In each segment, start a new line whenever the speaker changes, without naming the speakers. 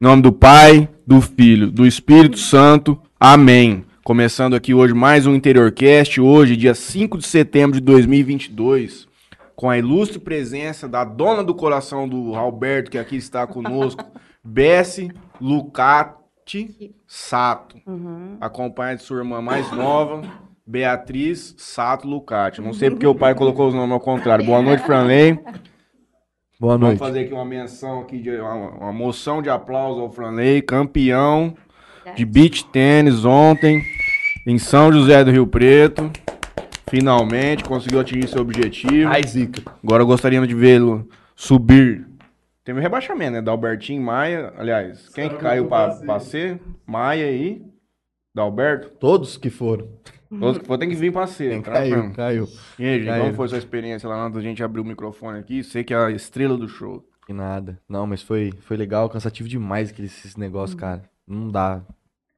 Em nome do Pai, do Filho, do Espírito Santo. Amém. Começando aqui hoje mais um Interiorcast, hoje, dia 5 de setembro de 2022, com a ilustre presença da dona do coração do Alberto, que aqui está conosco, Bessie Lucati Sato,
Uhum.
acompanhada de sua irmã mais nova, Beatriz Sato Lucati. Não sei porque o pai colocou os nomes ao contrário. Boa noite, Franley.
Boa
Vamos
noite.
fazer aqui uma menção aqui, de, uma, uma moção de aplauso ao Franley, campeão de beach tênis ontem em São José do Rio Preto. Finalmente conseguiu atingir seu objetivo.
Ai, Zica.
Agora gostaríamos de vê-lo subir. Teve um rebaixamento, né? Da Albertinho Maia. Aliás, quem que caiu pra, pra ser? Maia aí. Da Alberto.
Todos que foram.
Todos que for tem que vir pra ser.
Caiu,
tranquilo.
caiu.
E aí, gente, como foi sua experiência lá antes da gente abrir o microfone aqui? Sei que é a estrela do show.
Que nada. Não, mas foi, foi legal, cansativo demais aqueles esses negócios, cara. Não dá.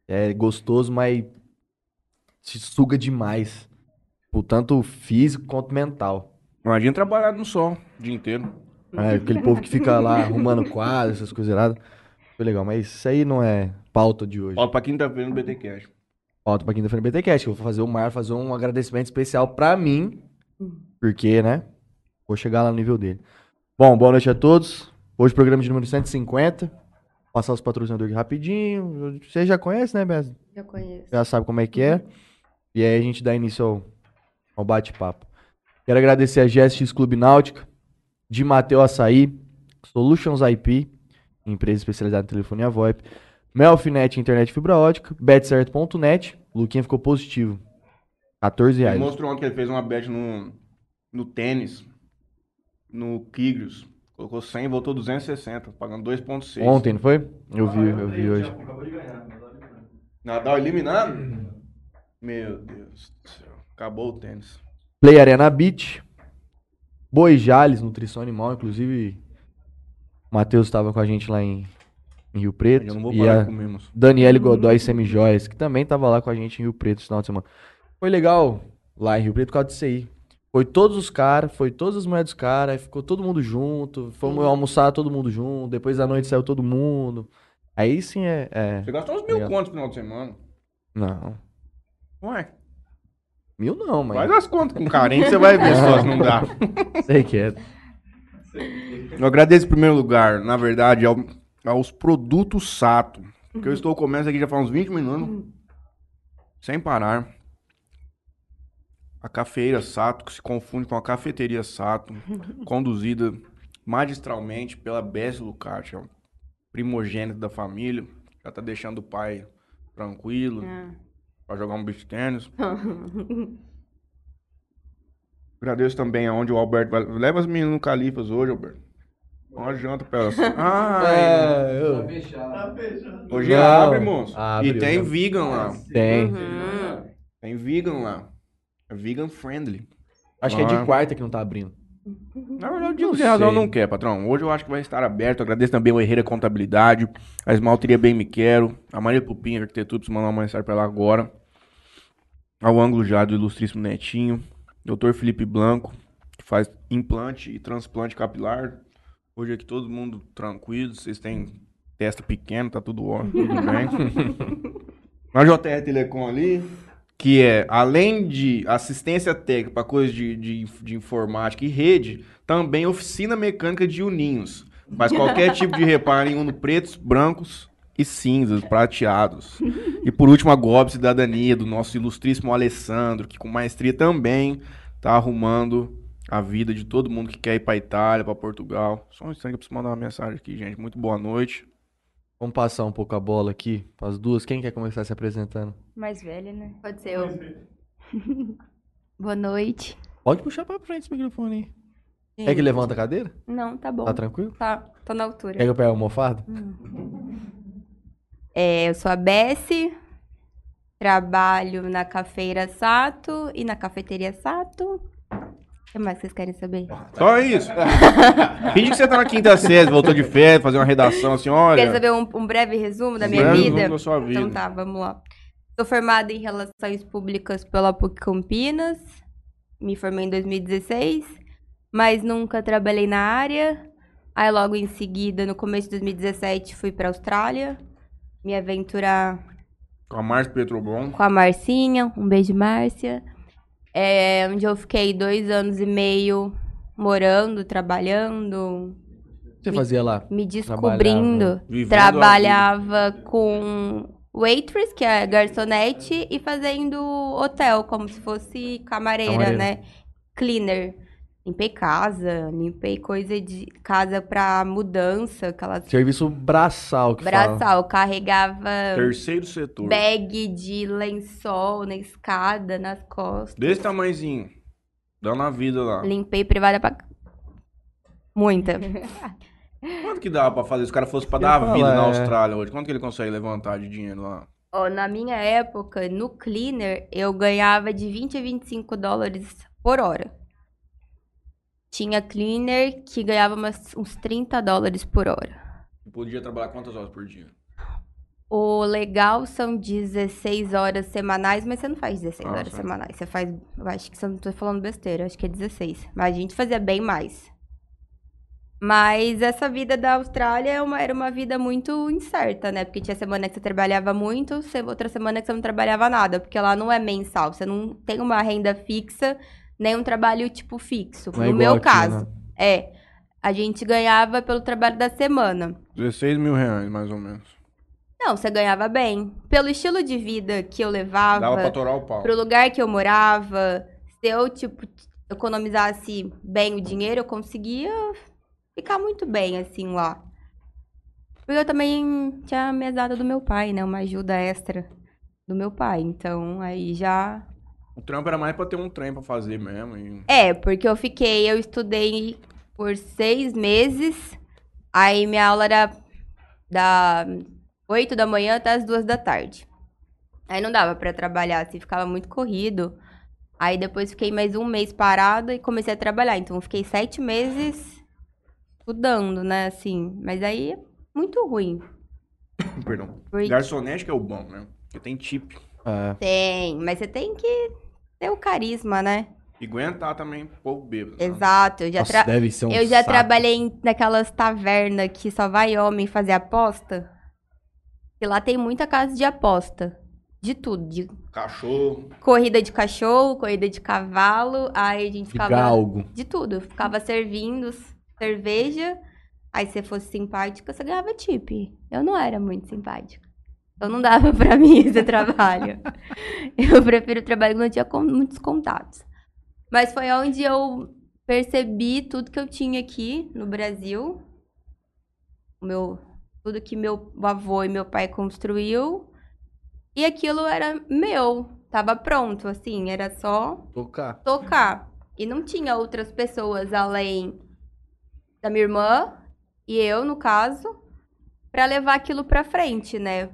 É gostoso, mas te suga demais. Tipo, tanto físico quanto mental.
Imagina trabalhar no sol o dia inteiro.
É, aquele povo que fica lá arrumando quadros, essas coisas erradas. Foi legal, mas isso aí não é pauta de hoje.
Volta pra quinta-feira no BT Cash.
Pauta pra quinta-feira no BTcast, que eu vou fazer o Mar fazer um agradecimento especial pra mim. Porque, né? Vou chegar lá no nível dele. Bom, boa noite a todos. Hoje programa de número 150. Passar os patrocinadores rapidinho. Você já conhece, né, Bessa?
Já conheço.
Já sabe como é que é. E aí a gente dá início ao, ao bate-papo. Quero agradecer a GSX Clube Náutica, de Mateu Açaí, Solutions IP, empresa especializada em telefonia VoIP, Melfinet Internet Fibra Ótica, betcerto.net, Luquinha ficou positivo. 14
Ele
reais.
mostrou ontem que ele fez uma bet no, no tênis, no Tigres. Colocou 100 e voltou 260, pagando 2,6.
Ontem, não foi? Eu vi, eu vi hoje.
Nadal eliminado? Meu Deus do céu. Acabou o tênis.
Play Arena Beach, Boi Jales, Nutrição Animal, inclusive o Matheus estava com a gente lá em, em Rio Preto.
Eu não vou
e
parar
a
de comer, moço.
Daniele Godoy Semijóias, que também estava lá com a gente em Rio Preto esse final de semana. Foi legal lá em Rio Preto por causa disso aí. Foi todos os caras, foi todas as mulheres dos caras, ficou todo mundo junto, fomos almoçar todo mundo junto, depois da noite saiu todo mundo. Aí sim é. é-
Você gastou uns mil
Obrigado.
contos no final de semana.
Não.
Ué,
Mil não, mas.
faz as contas com carinho, você vai ver só se não dá.
Sei que é.
Eu agradeço em primeiro lugar, na verdade, ao- aos produtos Sato. Porque eu estou comendo aqui já faz uns 20 minutos. Sem parar. A cafeira Sato, que se confunde com a cafeteria Sato, conduzida magistralmente pela Bessie Lucati, é primogênito da família. Já tá deixando o pai tranquilo
Ah.
pra jogar um beach tênis. Agradeço também aonde o Alberto vai. Leva as meninas no Califas hoje, Alberto. Dá Uma janta pra elas. Ai,
É, eu-
hoje
Não,
abre, moço.
abre,
e tem
eu-
vegan lá.
Tem.
Uhum.
Tem vegan lá. É vegan friendly.
Acho que é
Ah.
de quarta que não tá abrindo.
Na verdade, o dia
Não
de razão
sei.
não quer, patrão. Hoje eu acho que vai estar aberto. Agradeço também o Herreira Contabilidade, a Esmalteria Bem Me Quero, a Maria Pupinha Arquitetura, preciso mandar uma mensagem pra ela agora. Ao ângulo já do Ilustríssimo Netinho, Dr. Felipe Blanco, que faz implante e transplante capilar. Hoje aqui todo mundo tranquilo, vocês têm testa pequena, tá tudo ótimo, tudo bem. Na JR Telecom ali, que é, além de assistência técnica para coisas de, de, de informática e rede, também oficina mecânica de uninhos. Faz qualquer tipo de reparo em uno pretos, brancos e cinzas, prateados. E por último, a GOB Cidadania, do nosso ilustríssimo Alessandro, que com maestria também tá arrumando a vida de todo mundo que quer ir pra Itália, pra Portugal. Só um instante que eu preciso mandar uma mensagem aqui, gente. Muito boa noite.
Vamos passar um pouco a bola aqui para as duas. Quem quer começar se apresentando?
Mais velha, né? Pode ser eu. Boa noite.
Pode puxar pra frente esse microfone aí. Quer que levanta a cadeira?
Não, tá bom.
Tá tranquilo?
Tá, tô na altura.
Quer que eu pegue a almofada?
É, eu sou a Bessie, trabalho na cafeira Sato e na cafeteria Sato. O que mais vocês querem saber?
Só isso. Finge que você tá na quinta série, voltou de férias, fazer uma redação assim, olha.
Querem saber um, um breve resumo da minha
breve
vida?
resumo da sua vida.
Então tá, vamos lá. Sou formada em Relações Públicas pela PUC Campinas. Me formei em 2016, mas nunca trabalhei na área. Aí logo em seguida, no começo de 2017, fui pra Austrália. Me aventurar
Com a Márcia Petrobon.
com a Marcinha. Um beijo, Márcia. É, onde eu fiquei dois anos e meio morando, trabalhando,
O que você fazia lá?
me descobrindo.
Vivendo
Trabalhava com waitress, que é garçonete, e fazendo hotel, como se fosse camareira,
Camareira.
né? Cleaner. Limpei casa, limpei coisa de casa pra mudança, aquelas
Serviço braçal que fala.
braçal, carregava
Terceiro setor.
bag de lençol na escada, nas costas.
Desse tamanhozinho. Dando a vida lá.
Limpei privada pra. Muita.
Quanto que dava pra fazer se o cara fosse pra dar a vida na
é.
Austrália hoje? Quanto que ele consegue levantar de dinheiro lá?
Ó, na minha época, no cleaner, eu ganhava de 20 a 25 dólares por hora. Tinha cleaner que ganhava umas- uns 30 dólares por hora.
Podia trabalhar quantas horas por dia?
O legal são 16 horas semanais, mas você não faz 16
Ah,
horas
sim.
semanais. Você faz. Eu acho que você não tô falando besteira, acho que é 16. Mas a gente fazia bem mais. Mas essa vida da Austrália é uma- era uma vida muito incerta, né? Porque tinha semana que você trabalhava muito, outra semana que você não trabalhava nada. Porque lá não é mensal, você não tem uma renda fixa, nem um trabalho tipo fixo.
Não é
no
igual
meu
aqui,
caso.
né?
É. A gente ganhava pelo trabalho da semana.
16 mil reais, mais ou menos.
Não, você ganhava bem. Pelo estilo de vida que eu levava,
Dava pra torar o pau.
pro lugar que eu morava, se eu, tipo, economizasse bem o dinheiro, eu conseguia ficar muito bem, assim, lá. Porque eu também tinha a mesada do meu pai, né? Uma ajuda extra do meu pai. Então, aí já...
O trampo era mais pra ter um trem pra fazer mesmo. E...
É, porque eu fiquei... Eu estudei por seis meses. Aí minha aula era da 8 da manhã até as duas da tarde. Aí não dava pra trabalhar, assim, ficava muito corrido. Aí depois fiquei mais um mês parada e comecei a trabalhar. Então eu fiquei sete meses estudando, né, assim. Mas aí é muito ruim.
Perdão.
Porque
Garçonete que é o bom, né? Porque tem tip.
É.
tem, mas você tem que ter o carisma, né?
E aguentar também pouco bêbado. né?
Exato. Eu já,
Nossa,
tra-
deve ser um
eu já trabalhei em- naquelas tavernas que só vai homem fazer aposta. E lá tem muita casa de aposta. De tudo. De
Cachorro.
corrida de cachorro, corrida de cavalo. Aí a gente
De
ficava.
galgo.
De tudo. Ficava servindo cerveja. Aí se você fosse simpática, você ganhava tip. Eu não era muito simpática. Então não dava pra mim esse trabalho. Eu prefiro trabalho que não tinha con- muitos contatos. Mas foi onde eu percebi tudo que eu tinha aqui no Brasil. O meu, tudo que meu avô e meu pai construiu. E aquilo era meu. Tava pronto, assim. Era só
Tocar.
tocar. E não tinha outras pessoas além da minha irmã e eu, no caso, pra levar aquilo pra frente, né?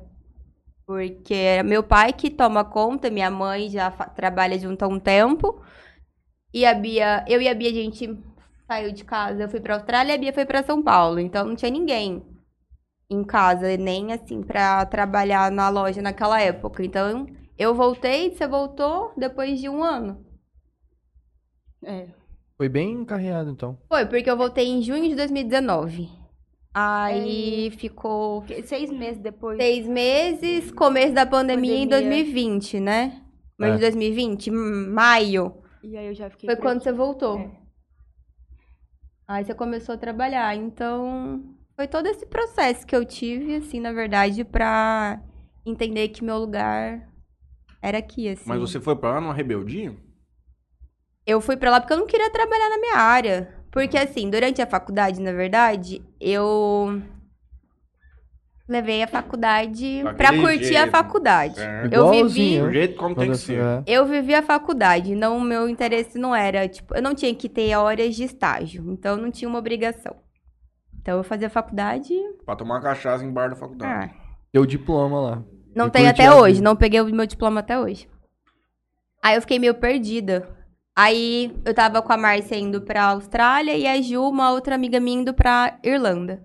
Porque é meu pai que toma conta, minha mãe já trabalha junto há um tempo. E a Bia, eu e a Bia, a gente saiu de casa, eu fui pra Austrália e a Bia foi pra São Paulo. Então não tinha ninguém em casa, nem assim, pra trabalhar na loja naquela época. Então eu voltei, você voltou depois de um ano. É.
Foi bem encarreado, então.
Foi, porque eu voltei em junho de 2019. Aí ficou
Porque Seis meses depois.
seis meses, começo da pandemia, em
Pandemia.
2020, né? Mês
É.
de 2020, m- maio.
E aí eu já fiquei.
Foi quando
aqui.
você voltou.
É.
Aí você começou a trabalhar. Então, foi todo esse processo que eu tive, assim, na verdade, pra entender que meu lugar era aqui, assim.
Mas você foi pra lá numa rebeldia?
Eu fui pra lá porque eu não queria trabalhar na minha área. Porque, assim, durante a faculdade, na verdade, eu levei a faculdade pra curtir a
jeito.
faculdade.
É.
Eu vivi.
Do jeito como tem que ser.
é.
eu vivi a faculdade. Não, o meu interesse não era, tipo, eu não tinha que ter horas de estágio. Então, não tinha uma obrigação. Então, eu fazia faculdade.
Pra tomar cachaça em bar da faculdade.
Ah,
Teu diploma lá.
Não tenho
curtir
até
a
hoje, não peguei o meu diploma até hoje. Aí eu fiquei meio perdida. Aí eu tava com a Márcia indo pra Austrália e a Ju, uma outra amiga minha, indo pra Irlanda.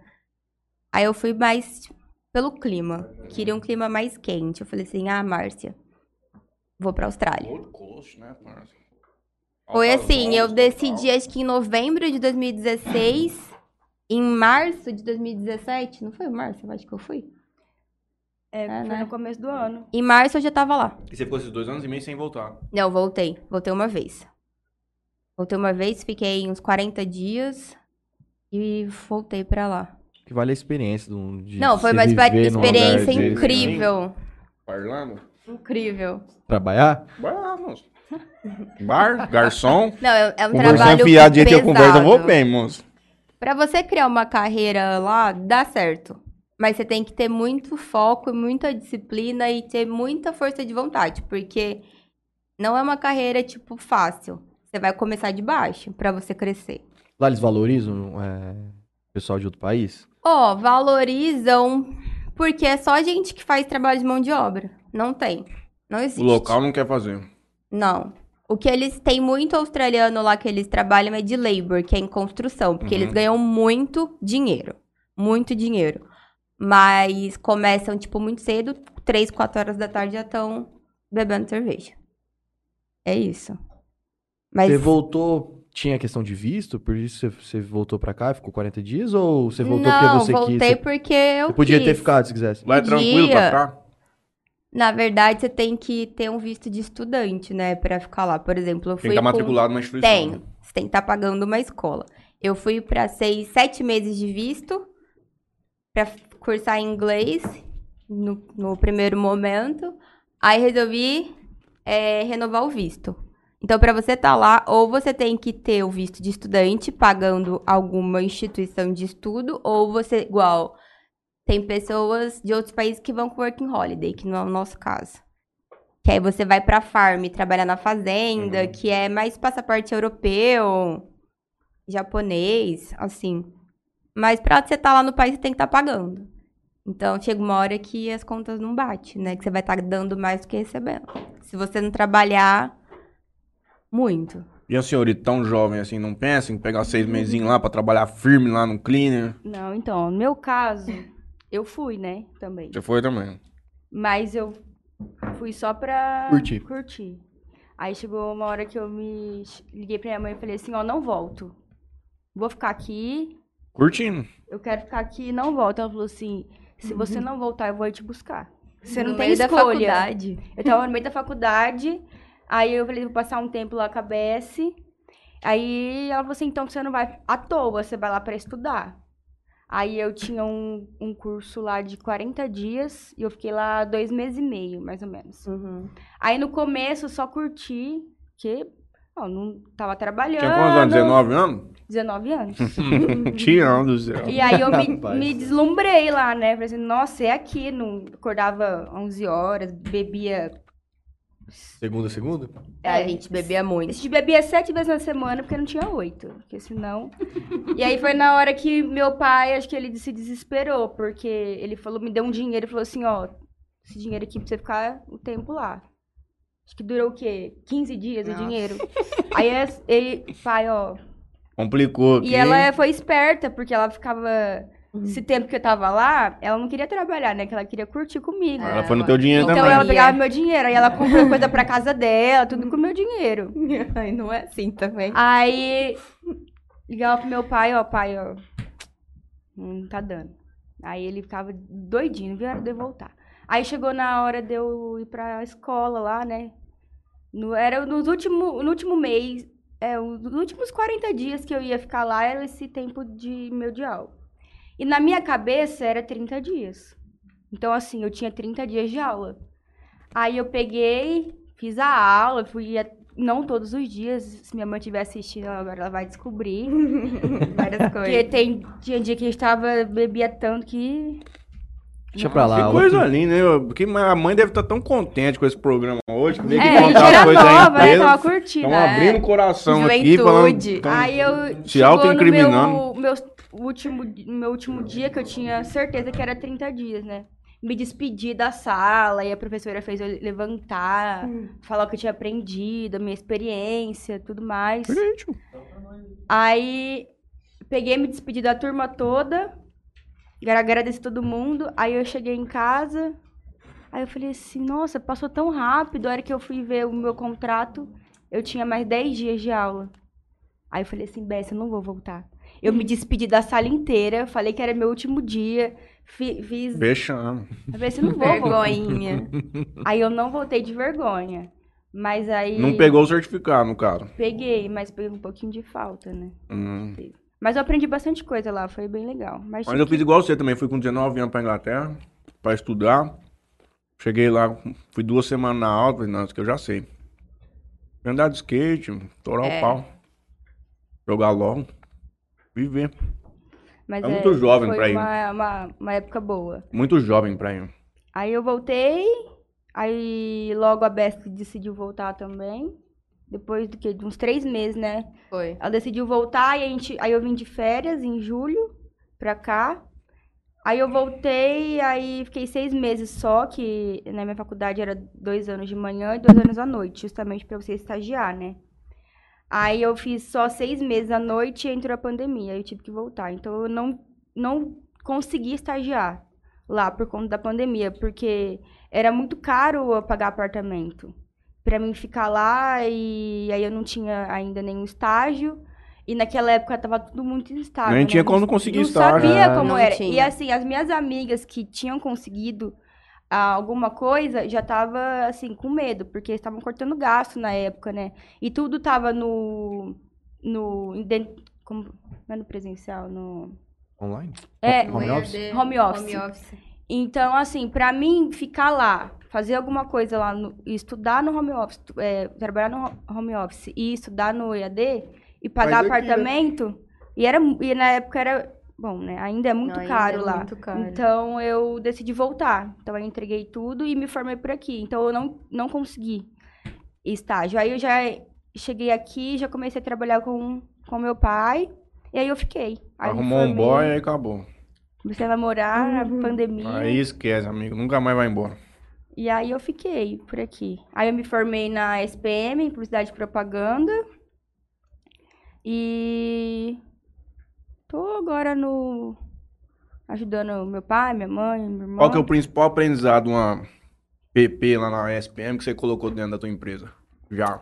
Aí eu fui mais pelo clima. Queria um clima mais quente. Eu falei assim: ah, Márcia, vou pra Austrália.
Coast, né?
Foi assim, eu decidi acho que em novembro de 2016 em março de 2017, não foi março, eu acho que eu fui.
É,
É,
foi
né?
no começo do ano.
Em março eu já tava lá.
E você ficou esses dois anos e meio sem voltar.
Não, voltei. Voltei uma vez. Voltei uma vez, fiquei uns 40 dias e voltei pra lá.
Que vale a experiência de, um- de
Não, foi uma experiência incrível.
Parlando?
Incrível.
Trabalhar?
Vamos. Bar, garçom.
Não, é, é um trabalho
fiado, do jeito que eu converso, eu vou
pesado.
bem, moço.
Pra você criar uma carreira lá, dá certo. Mas você tem que ter muito foco e muita disciplina e ter muita força de vontade, porque não é uma carreira, tipo, fácil. Você vai começar de baixo pra você crescer.
Lá eles valorizam é, o pessoal de outro país?
Ó, valorizam porque é só gente que faz trabalho de mão de obra. Não tem. Não existe.
O local não quer fazer.
Não. O que eles têm muito australiano lá que eles trabalham é de labor, que é em construção, porque
Uhum.
eles ganham muito dinheiro. Muito dinheiro. Mas começam, tipo, muito cedo, três, quatro horas da tarde já estão bebendo cerveja. É isso. Mas
Você voltou, tinha questão de visto? Por isso você, você voltou pra cá, ficou 40 dias? Ou você voltou
não,
porque você
voltei
quis? Você,
porque eu
você podia ter
quis.
ficado se quisesse.
Lá é tranquilo pra ficar?
Na verdade, você tem que ter um visto de estudante, né, Pra ficar lá. Por exemplo, eu fui
Tem que estar
com-
matriculado numa instituição.
Tem.
né?
Você tem que estar pagando uma escola. Eu fui para seis, sete meses de visto para cursar inglês no, no primeiro momento. Aí resolvi é, renovar o visto. Então, para você estar lá, ou você tem que ter o visto de estudante pagando alguma instituição de estudo, ou você, igual, tem pessoas de outros países que vão com working holiday, que não é o nosso caso. Que aí você vai pra farm trabalhar na fazenda,
Uhum.
que é mais passaporte europeu, japonês, assim. Mas pra você estar lá no país, você tem que estar pagando. Então, chega uma hora que as contas não batem, né? Que você vai estar dando mais do que recebendo. Se você não trabalhar muito.
E a senhorita tão jovem assim, não pensa em pegar seis mesinhos lá pra trabalhar firme lá no cleaner?
Não, então, no meu caso, eu fui, né, também.
Você foi também.
Mas eu fui só pra
Curtir.
curtir. Aí chegou uma hora que eu me liguei pra minha mãe e falei assim, ó, não volto. Vou ficar aqui,
Curtindo.
eu quero ficar aqui e não volto. Ela falou assim, se você não voltar, eu vou ir te buscar. Você não
No
tem
meio da
escolha.
faculdade.
Eu tava no meio da faculdade, aí eu falei, vou passar um tempo lá com a BS. Aí ela falou assim, então você não vai à toa, você vai lá pra estudar. Aí eu tinha um, um curso lá de 40 dias e eu fiquei lá dois meses e meio, mais ou menos.
Uhum.
Aí no começo eu só curti, porque ó, não tava trabalhando.
Tinha quantos anos? 19 anos?
19 anos.
Tirando do céu.
E aí eu me, me deslumbrei lá, né? Falei assim, nossa, é aqui. Não, acordava 11 horas, bebia
Segunda, segunda?
É, a gente bebia
A
muito.
gente bebia sete vezes na semana porque não tinha oito. Porque senão. e aí foi na hora que meu pai, acho que ele se desesperou, porque ele falou, me deu um dinheiro e falou assim, ó, esse dinheiro aqui pra você ficar o tempo lá. Acho que durou o quê? 15 dias
Nossa.
o dinheiro. aí é- ele, pai, ó.
Complicou aqui.
E ela é, foi esperta, porque ela ficava. Esse tempo que eu tava lá, ela não queria trabalhar, né? Que ela queria curtir comigo.
Ela foi no teu dinheiro
Então
também.
ela
Companhia.
pegava meu dinheiro, aí ela comprou coisa pra casa dela, tudo com meu dinheiro.
Ai, não é assim também.
Aí ligava pro meu pai, ó, pai, ó. Não tá dando. Aí ele ficava doidinho, não a hora de eu voltar. Aí chegou na hora de eu ir pra escola lá, né? No, era nos último, no último mês, é, os últimos 40 dias que eu ia ficar lá era esse tempo de meu de aula. E na minha cabeça era 30 dias. Então, assim, eu tinha 30 dias de aula. Aí eu peguei, fiz a aula, fui a- não todos os dias. Se minha mãe estiver assistindo, agora ela vai descobrir.
Várias
Porque
coisas.
tem, tinha dia que a gente tava, bebia tanto que.
Deixa pra lá.
Que coisa linda, né? Porque a mãe deve estar tão contente com esse programa hoje. Que
É,
aqui contar as
era
coisas da
nova, né?
empresa.
Tava curtindo.
Estão
né?
abrindo o coração aqui,
Juventude.
falando. tão-
Aí eu
se
chegou no
autoincriminando.
meu, meu último, no meu último dia, que eu tinha certeza que era 30 dias, né? Me despedi da sala e a professora fez eu levantar, falar o que eu tinha aprendido, a minha experiência, tudo mais.
Gente,
Aí peguei, me despedi da turma toda, agra- agradeci todo mundo. Aí eu cheguei em casa, aí eu falei assim, nossa, passou tão rápido. A hora que eu fui ver o meu contrato, eu tinha mais 10 dias de aula. Aí eu falei assim, Bessa, eu não vou voltar. Eu me despedi da sala inteira, falei que era meu último dia. fi- Fiz.
Vexame.
Eu falei assim, não vou.
Vergonhinha.
Aí eu não voltei de vergonha. Mas aí.
Não pegou o certificado, no caso.
Peguei, mas peguei um pouquinho de falta, né?
Hum.
Mas eu aprendi bastante coisa lá, foi bem legal. Mas,
Mas eu fiz igual você também. Fui com 19 anos pra Inglaterra pra estudar. Cheguei lá, fui duas semanas na aula. Falei, não, isso que eu já sei. Andar de skate, torar
É.
o pau. Jogar LOL. Viver.
mas
é muito jovem
foi
pra ir.
Uma, uma, uma época boa.
Muito jovem pra ir.
Aí eu voltei, aí logo a Best decidiu voltar também. Depois do que? De uns três meses, né?
Foi.
Ela decidiu voltar e a gente, aí eu vim de férias em julho pra cá. Aí eu voltei, aí fiquei seis meses só, que na minha faculdade era dois anos de manhã e dois anos à noite, justamente pra você estagiar, né? Aí eu fiz só seis meses à noite e entrou a pandemia, aí eu tive que voltar. Então eu não, não consegui estagiar lá por conta da pandemia, porque era muito caro eu pagar apartamento. Pra mim ficar lá e aí eu não tinha ainda nenhum estágio. E naquela época tava tudo muito instável.
Nem
né?
tinha
Não-
como conseguir
não
estágio.
sabia
É.
como
Não
era. E
tinha.
assim, as minhas amigas que tinham conseguido ah, alguma coisa já tava assim com medo, porque estavam cortando gasto na época, né? E tudo tava no no em den- como não é no presencial, no
Online?
é,
Home office?
Home office.
Home office.
Então, assim, pra mim ficar lá, fazer alguma coisa lá, no, estudar no home office, é, trabalhar no ho- home office e estudar no EAD e pagar
Faz aqui, né?
apartamento, e, era, e na época era, bom, né, ainda é muito
Não, ainda
caro
é
lá.
muito caro.
Então, eu decidi voltar. Então, eu entreguei tudo e me formei por aqui. Então, eu não, não consegui estágio. Aí, eu já cheguei aqui, já comecei a trabalhar com, com meu pai, e aí eu fiquei. Aí,
Arrumou um boy e aí acabou.
Comecei a namorar, na pandemia.
Aí esquece, amigo. Nunca mais vai embora.
E aí eu fiquei por aqui. Aí eu me formei na SPM, em Publicidade e Propaganda. E tô agora no ajudando meu pai, minha mãe, meu irmão.
Qual que é o principal aprendizado, uma PP lá na SPM que você colocou dentro da tua empresa? Já.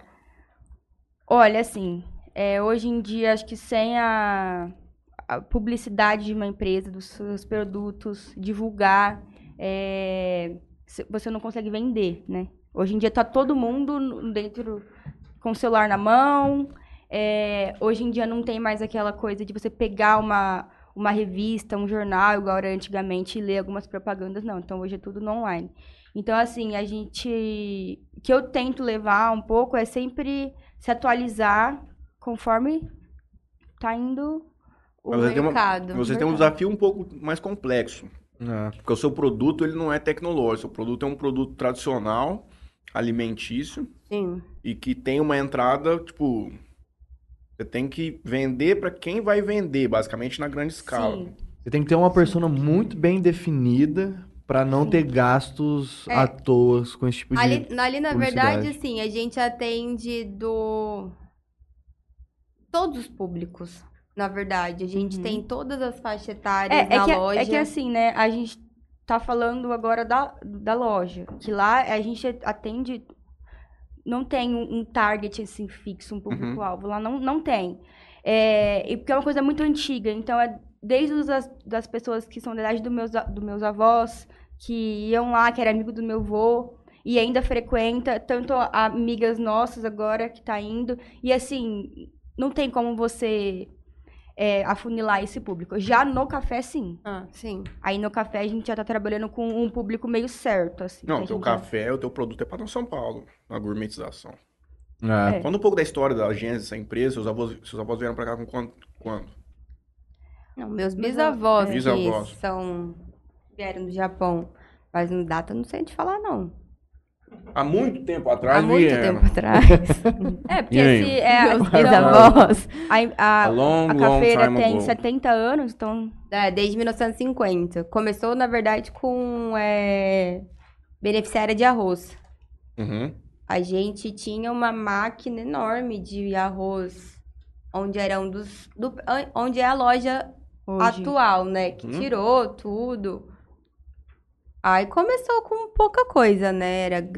Olha, assim, é, hoje em dia acho que sem a, a publicidade de uma empresa, dos seus produtos, divulgar, é, você não consegue vender, né? Hoje em dia tá todo mundo dentro com o celular na mão. é, hoje em dia não tem mais aquela coisa de você pegar uma, uma revista, um jornal, igual era antigamente, e ler algumas propagandas, não. Então hoje é tudo online. Então, assim, a gente. O que eu tento levar um pouco é sempre se atualizar conforme tá indo o
você tem uma-
mercado.
Você tem um desafio um pouco mais complexo.
É.
Porque o seu produto ele não é tecnológico. O seu produto é um produto tradicional, alimentício,
Sim.
e que tem uma entrada, tipo. Você tem que vender para quem vai vender, basicamente na grande escala.
Sim.
Você tem que ter uma persona muito bem definida pra não ter gastos
É.
à toa com esse tipo de...
Ali, ali, na verdade, assim, a gente atende do... Todos os públicos, na verdade. A gente
Uhum.
tem todas as faixas etárias
É, é,
na
que,
loja.
é que assim, né? A gente tá falando agora da, da loja. Que lá a gente atende. Não tem um, um target assim fixo, um público-alvo. Lá não, não tem. É, e porque é uma coisa muito antiga. Então, é desde os, as- das pessoas que são da idade dos meus, dos meus avós, que iam lá, que era amigo do meu avô, e ainda frequenta, tanto amigas nossas agora que tá indo. E assim, não tem como você é, afunilar esse público. Já no café, sim.
Ah, sim.
Aí no café a gente já tá trabalhando com um público meio certo, assim.
Não, o teu
gente já-
café, o teu produto é para São Paulo, na gourmetização.
É.
É.
Conta um pouco da história da gênese dessa empresa. Seus avós, seus avós vieram para cá com quando? quando?
Não, meus
Meus
bisavós,
avós.
que
Bisavós.
são... vieram do Japão. Mas não data, não sei te falar, não.
Há muito tempo atrás
Há muito
vieram.
tempo atrás.
É, porque esse é então,
bisavós.
a, a,
A long,
a cafeira tem
ago.
70 anos, então
É, desde 1950. Começou, na verdade, com é, beneficiária de arroz.
Uhum.
A gente tinha uma máquina enorme de arroz, onde era um dos. do- onde é a loja
hoje.
atual, né? Que
Hum.
tirou tudo. Aí começou com pouca coisa, né? Era.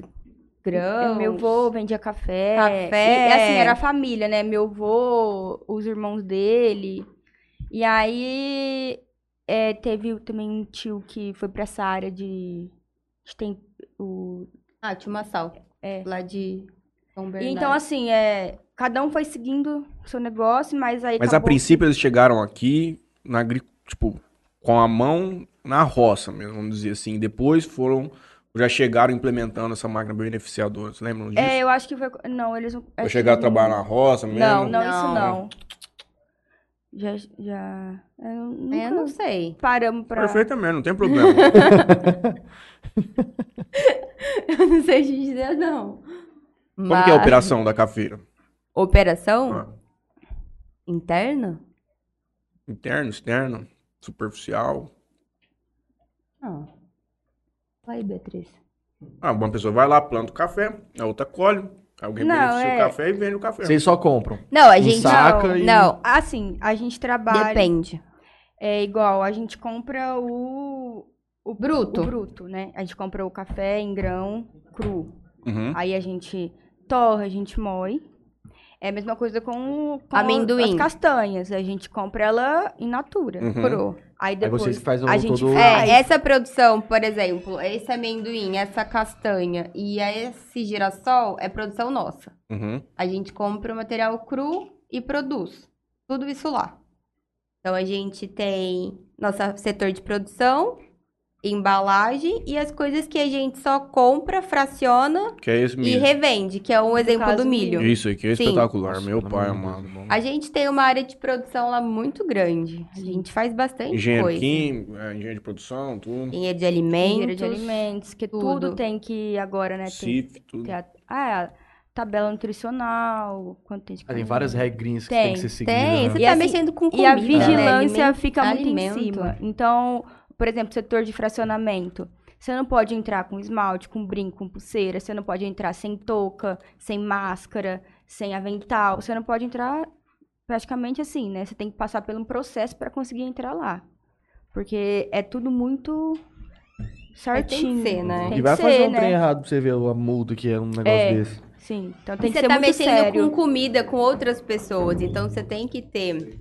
É, Meu avô vendia café.
Café.
E, e, assim, era a família, né? Meu avô, os irmãos dele. E aí é, teve também um tio que foi pra essa área de. de tem o.
Ah, tinha uma sal.
É.
Lá de São
E
Bernardo.
então, assim, é, cada um foi seguindo o seu negócio, mas aí.
Mas a
acabou
princípio eles chegaram aqui na agri... tipo, com a mão na roça mesmo, vamos dizer assim. Depois foram, já chegaram implementando essa máquina beneficiadora, vocês lembram disso?
É, eu acho que foi. Não, eles não.
Foi chegar a
que-
trabalhar na roça mesmo?
Não, não, isso
Não.
não. Já. já eu nunca
É, eu não sei.
paramos pra.
Perfeitamente, não tem problema.
Eu não sei te dizer, não.
Como que é a operação da cafeira?
Operação?
Ah,
Interna?
interno, externo, superficial?
Não. Vai, Beatriz.
Ah, uma pessoa vai lá, planta o café, a outra colhe, alguém
Não,
beneficia
é-
o café e vende o café.
Vocês só compram.
Não, a gente.
saca
não,
e-
não,
Assim, a gente trabalha.
depende.
É igual, a gente compra o. O
Bruto.
O bruto, né? A gente compra o café em grão cru.
Uhum.
Aí a gente torra, a gente moe. É a mesma coisa com, com
Amendoim.
as castanhas. A gente compra ela in natura,
Uhum.
cru. Aí
Aí
depois
vocês fazem
a
o
gente
todo...
É,
faz.
essa produção, por exemplo, esse amendoim, essa castanha e esse girassol é produção nossa.
Uhum.
A gente compra o material cru e produz. Tudo isso lá. Então a gente tem nosso setor de produção, embalagem e as coisas que a gente só compra, fraciona
Que é
e revende, que é um exemplo
caso,
do milho.
Isso aqui é
Sim.
espetacular,
Nossa,
meu
pelo
pai amado.
A gente tem uma área de produção lá muito grande. A gente faz bastante
Engenheiro
coisa.
químico, é, engenheiro de produção, tudo.
Engenheiro de
Engenheiro
alimentos.
de alimentos, que tudo.
tudo.
tem que agora, né? Tem,
CIF, tudo.
tem a, ah, a tabela nutricional, quanto tem de
Ah, tem
calorias.
várias regrinhas que
Tem,
tem que ser seguidas.
Tem,
né?
você
E
tá
assim,
mexendo com
E
comida,
a
né?
vigilância
Aliment-
fica muito
alimento.
em cima. Então, por exemplo, setor de fracionamento. Você não pode entrar com esmalte, com brinco, com pulseira. Você não pode entrar sem touca, sem máscara, sem avental. Você não pode entrar praticamente assim, né? Você tem que passar por um processo para conseguir entrar lá. Porque é tudo muito certinho.
ser, né?
Tem
E vai
que
fazer
ser,
um
né?
trem errado pra você ver a multa que é um negócio
É.
desse.
Sim, então tem que
você
ser
tá
muito
mexendo
sério.
com comida com outras pessoas, então você tem que ter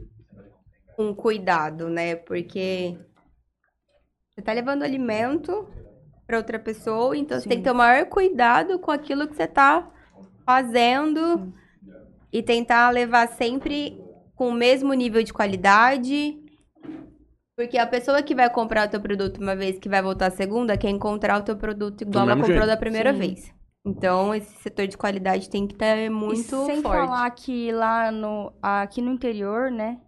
um cuidado, né? Porque você tá levando alimento para outra pessoa, então você tem
Sim.
que ter o maior cuidado com aquilo que você tá fazendo e tentar levar sempre com o mesmo nível de qualidade. Porque a pessoa que vai comprar o teu produto uma vez que vai voltar a segunda quer encontrar o teu produto igual ela comprou
jeito.
da primeira
Sim.
vez. Então, esse setor de qualidade tem que estar muito
e sem
forte.
falar que lá no, aqui no interior, né,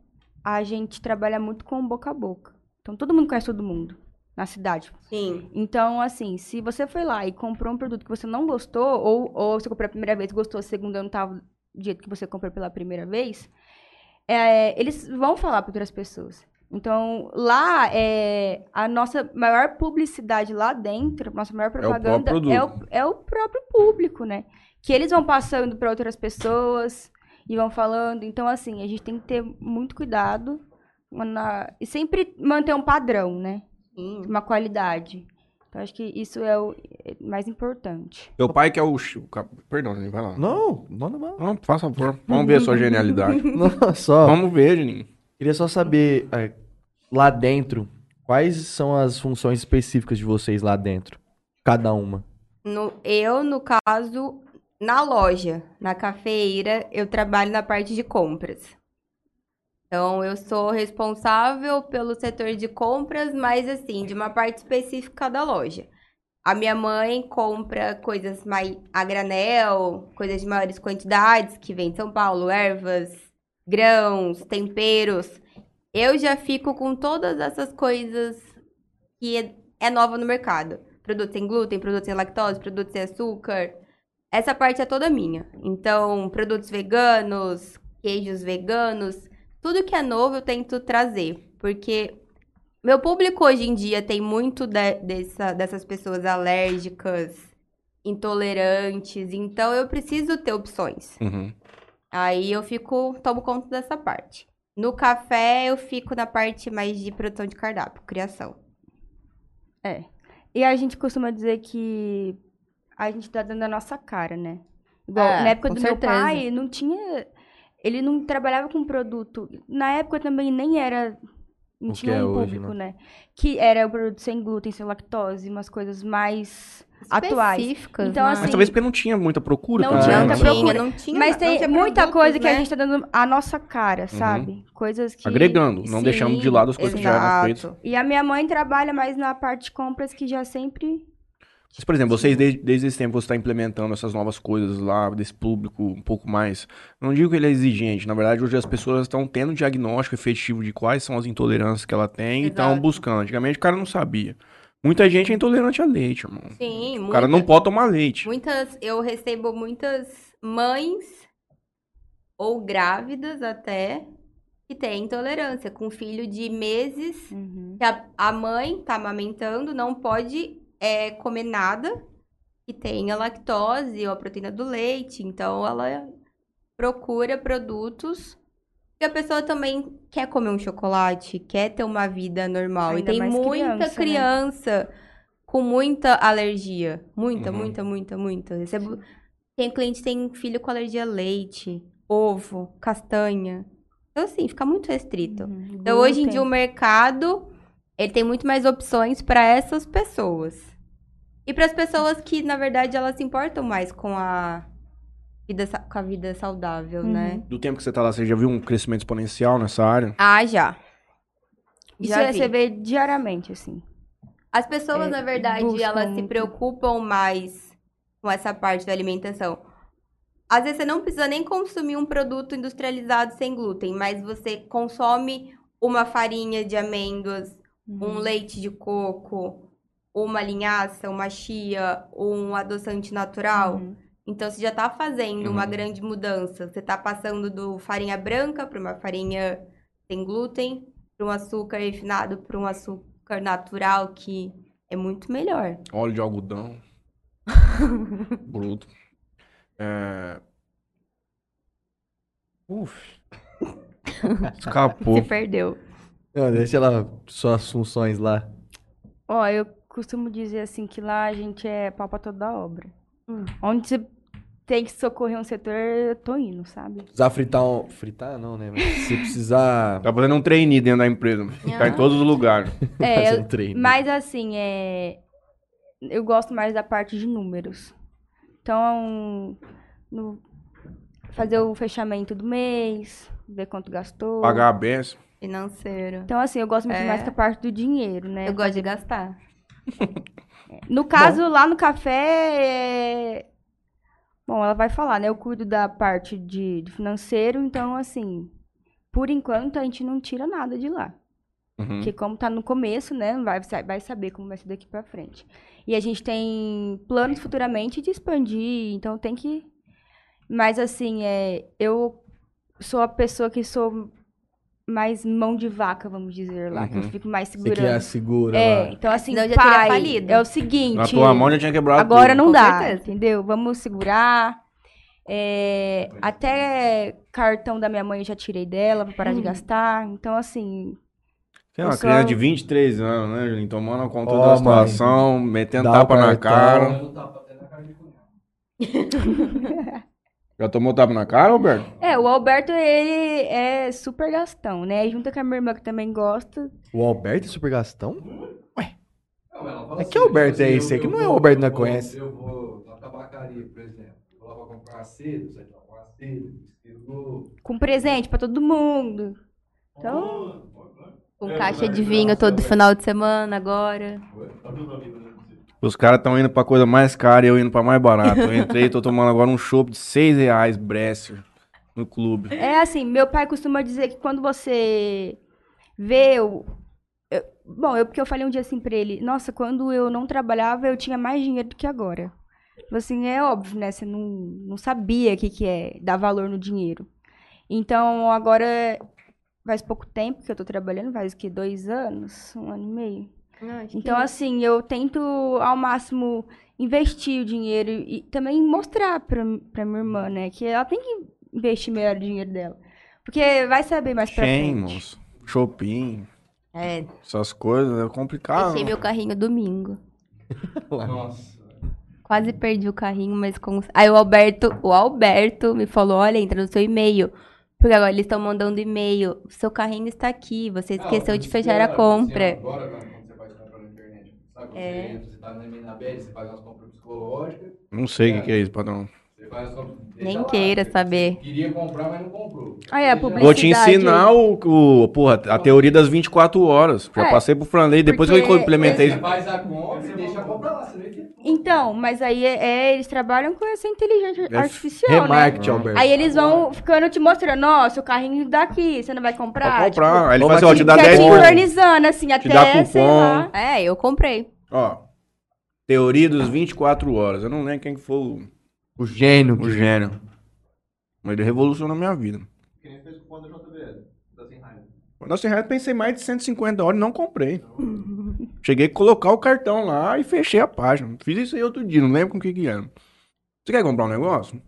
a gente trabalha muito com boca a boca. Então todo mundo conhece todo mundo na cidade.
Sim.
Então, assim, se você foi lá e comprou um produto que você não gostou, ou, ou você comprou a primeira vez e gostou, a segunda não tava do jeito que você comprou pela primeira vez, é, eles vão falar para outras pessoas. Então, lá, é, a nossa maior publicidade lá dentro, nossa maior propaganda
próprio
é o,
produto.
é o próprio público, né? Que eles vão passando para outras pessoas e vão falando. Então, assim, a gente tem que ter muito cuidado na- e sempre manter um padrão, né?
Sim.
uma qualidade. Então, acho que isso é o é mais importante.
Teu pai que é o... o cap- Perdão, Juninho, vai lá.
Não, manda mal.
Não, faça favor. Vamos ver a sua genialidade.
Não, só.
Vamos ver, Juninho.
Queria só saber, é, lá dentro, quais são as funções específicas de vocês lá dentro? Cada uma.
No, eu, no caso, na loja, na cafeira, eu trabalho na parte de compras. Então, eu sou responsável pelo setor de compras, mas assim, de uma parte específica da loja. A minha mãe compra coisas mais a granel, coisas de maiores quantidades, que vem de São Paulo, ervas, grãos, temperos. Eu já fico com todas essas coisas que é, é nova no mercado. Produto sem glúten, produto sem lactose, produto sem açúcar. Essa parte é toda minha. Então, produtos veganos, queijos veganos, tudo que é novo eu tento trazer. Porque meu público hoje em dia tem muito de- dessa- dessas pessoas alérgicas, intolerantes. Então, eu preciso ter opções.
Uhum.
Aí eu fico, tomo conta dessa parte. No café, eu fico na parte mais de produção de cardápio, criação.
É. E a gente costuma dizer que a gente tá dando a nossa cara, né? Igual,
É,
na época do
certeza.
meu pai, não tinha. Ele não trabalhava com produto. Na época também nem era. Não tinha
é
um
hoje,
público, né? Que era o produto sem glúten, sem lactose, umas coisas mais atuais.
Específicas,
Então,
né?
Mas
assim,
talvez porque não tinha muita procura.
Não tinha
né?
muita
Mas-
procura.
não tinha,
Mas tem
tinha
muita
produtos,
coisa que a
né?
gente tá dando a nossa cara, sabe? Coisas que.
Agregando, não
Sim,
deixando de lado as coisas que já eram
Exato.
feitas.
E a minha mãe trabalha mais na parte de compras que já sempre.
Mas, por exemplo, vocês desde, desde esse tempo você está implementando essas novas coisas lá, desse público um pouco mais. Não digo que ele é exigente, na verdade, hoje as pessoas estão tendo diagnóstico efetivo de quais são as intolerâncias que ela tem e estão
Exato.
buscando. Antigamente o cara não sabia. Muita gente é intolerante a leite, irmão.
Sim,
O cara não pode tomar leite.
Muitas, eu recebo muitas mães ou grávidas até que têm intolerância com filho de meses que a, a mãe tá amamentando não pode é, comer nada que tenha lactose ou a proteína do leite. Então ela procura produtos que a pessoa também quer comer um chocolate, quer ter uma vida normal.
Ainda
e tem muita
criança, né?
criança com muita alergia. Muita,
Uhum.
muita, muita, muita. Recebo... Tem cliente que tem filho com alergia a leite, ovo, castanha. Então, assim, fica muito restrito.
Uhum.
Então, hoje em dia, o mercado, ele tem muito mais opções para essas pessoas. E para as pessoas que, na verdade, elas se importam mais com a vida, com a vida saudável,
Uhum.
né?
Do tempo que você tá lá, você já viu um crescimento exponencial nessa área?
Ah, já.
Isso
Já
é você vê diariamente, assim.
As pessoas,
É,
na verdade, elas se
muito.
preocupam mais com essa parte da alimentação. Às vezes você não precisa nem consumir um produto industrializado sem glúten, mas você consome uma farinha de amêndoas, um leite de coco, uma linhaça, uma chia, um adoçante natural.
Uhum.
Então você já está fazendo uma
Uhum.
grande mudança. Você está passando do farinha branca para uma farinha sem glúten, para um açúcar refinado para um açúcar natural que é muito melhor.
Óleo de algodão. Bruto. É... Uf. Escapou.
Se perdeu.
Não, deixa ela, suas funções lá.
Ó, eu costumo dizer assim que lá a gente é pau pra toda obra. Onde você tem que socorrer um setor, eu tô indo, sabe?
Precisar fritar um... Fritar não, né? Mas se precisar
Tá fazendo um trainee dentro da empresa. Tá em todos os lugares.
É, eu-
um treino.
mas assim, é... eu gosto mais da parte de números. Então, no- fazer o fechamento do mês, ver quanto gastou.
Pagar a benção.
Financeiro.
Então, assim, eu gosto muito
É.
mais da parte do dinheiro, né?
Eu gosto de gastar.
No caso, lá no café, é... bom, ela vai falar, né? Eu cuido da parte de, de financeiro, então, assim, por enquanto a gente não tira nada de lá.
Uhum.
Porque como tá no começo, né? Vai, vai saber como vai ser daqui pra frente. E a gente tem planos futuramente de expandir, então tem que. Mas assim, é, eu sou a pessoa que sou mais mão de vaca, vamos dizer lá. Que eu
Uhum.
fico mais
Você que é
segurando.
a segura
É,
lá.
então assim,
Senão já teria
pai,
falido.
é o seguinte.
Na tua mão já tinha quebrado
Agora
tudo.
não dá,
certeza.
entendeu? Vamos segurar. É, até cartão da minha mãe eu já tirei dela pra parar de gastar. Então, assim,
Tem uma
Eu sou-
criança de 23 anos, né, Julinho? Tomando conta
Ó,
da
mãe.
situação, metendo
Dá
tapa na
cartão.
cara. Já tomou tapa na cara, Roberto?
É, o Alberto, ele é super gastão, né? Junta com a minha irmã que também gosta.
O Alberto é super gastão?
Não, ela fala
É
assim,
que Alberto
tipo
é
assim,
esse
eu-
aqui?
eu
Não é o Alberto que nós
vou-
conhece.
Eu vou na tabacaria, por exemplo. Vou lá pra comprar seda, você vai comprar vestido novo.
Com presente pra todo mundo. Então,
Com caixa de vinho todo final de semana agora.
Os caras estão indo pra coisa mais cara e eu indo pra mais barato. Eu entrei tô tomando agora um chopp de 6 reais, Bresser, no clube.
é assim, meu pai costuma dizer que quando você vê o... eu- bom, eu porque eu falei um dia assim pra ele, nossa, quando eu não trabalhava, eu tinha mais dinheiro do que agora. Assim, é óbvio, né? Você não, não sabia o que, que é dar valor no dinheiro. Então, agora faz pouco tempo que eu tô trabalhando, faz o quê? Dois anos? Um ano e meio? Então, assim, eu tento ao máximo investir o dinheiro e também mostrar pra, pra minha irmã, né? Que ela tem que investir melhor o dinheiro dela. Porque vai saber mais pra frente.
Shopping,
É,
essas coisas é complicado.
deixei meu carrinho domingo.
Nossa.
Quase perdi o carrinho, mas com... Aí o Alberto, o Alberto me falou, olha, entra no seu e-mail Porque agora eles estão mandando e-mail. Seu carrinho está aqui, você esqueceu de fechar a compra.
Agora, quando você faz compra na sabe quando
É.
você tá no MNABL, você faz umas compras psicológicas,
Não sei o que, que é isso, padrão.
Faz compras...
Nem queira saber.
Queria comprar, mas não comprou.
Ah, é,
lá.
Vou te
Publicidade.
ensinar o, o- porra, a teoria das 24 horas. Já
É,
passei pro Franley, depois que eu
porque
implementei.
Você faz a compra e deixa a compra lá, você vê que...
Então, mas aí é, é, eles trabalham com essa inteligência
É
artificial, né?
Remarketing, Alberto.
Aí eles vão ficando te mostrando, ó, seu carrinho daqui, você não vai comprar?
Pode comprar. Aí ele fala assim, ó, te
Tipo,
dá
quer
10
te infernizando, assim,
dá
até, sei
cupom.
lá.
É, eu comprei.
Ó, teoria dos 24 horas. Eu não lembro quem que foi o,
O gênio.
o gênio. Mas ele revolucionou a minha vida.
Que nem fez com o fone da JBL.
Quando eu sem reais, pensei mais de 150 horas e não comprei. Cheguei a colocar o cartão lá e fechei a página. Fiz isso aí outro dia, não lembro com o que que era. Você quer comprar um negócio?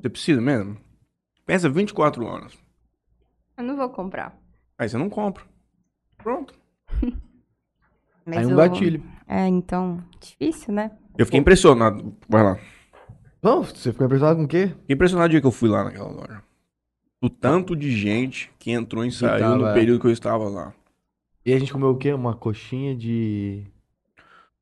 Você precisa mesmo? Pensa 24 horas.
Eu não vou comprar.
Aí você não compra. Pronto.
Mas
Aí um
o-
gatilho.
É, então, difícil, né?
Eu fiquei impressionado. Vai lá.
Não, você ficou impressionado com o quê?
Fiquei impressionado o dia que eu fui lá naquela loja. O tanto de gente que entrou e saiu
tava,
no
é.
período que eu estava lá.
E a gente comeu o quê? Uma coxinha de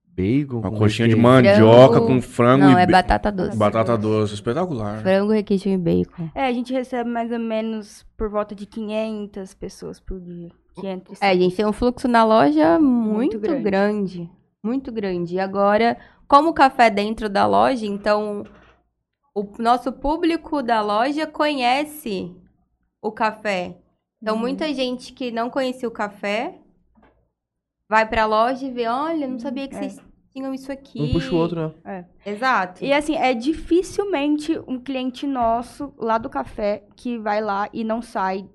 bacon?
Uma coxinha de mandioca
Frango-
com frango
Não,
e
é
be-
batata doce.
batata doce. Espetacular.
Frango, requeijão e bacon.
É, a gente recebe mais ou menos por volta de 500 pessoas por dia. 500.
É, a gente tem um fluxo na loja muito,
grande.
grande. Muito grande. E agora, como o café é dentro da loja, então o nosso público da loja conhece o café. Então,
Uhum.
muita gente que não conhecia o café vai pra loja e vê, olha, não sabia que
É.
vocês tinham isso aqui.
Um puxa o outro, né?
Exato.
E assim, é dificilmente um cliente nosso lá do café que vai lá e não sai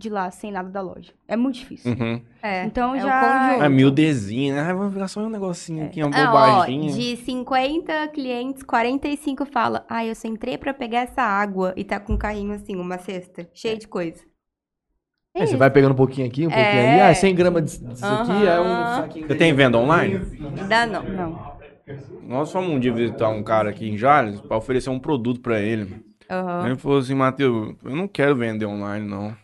de lá sem nada da loja. É muito difícil.
Uhum.
É,
Então
é
já-
conjunto.
Ah, miudezinha, né? Ah, Vamos pegar só um negocinho aqui, uma
Ah, ó,
bobaginha.
de 50 clientes, 45 fala: Ah, eu só entrei pra pegar essa água e tá com um carrinho assim, uma cesta, cheia de coisa.
Aí você vai pegando um pouquinho aqui, um pouquinho
É.
ali. Ah, 100 gramas disso disso aqui é um saquinho.
Você tem venda online?
Ainda não.
Não.
Nós fomos um dia visitar um cara aqui em Jales pra oferecer um produto pra ele.
Aham.
Ele falou assim, Matheus, eu não quero vender online, não.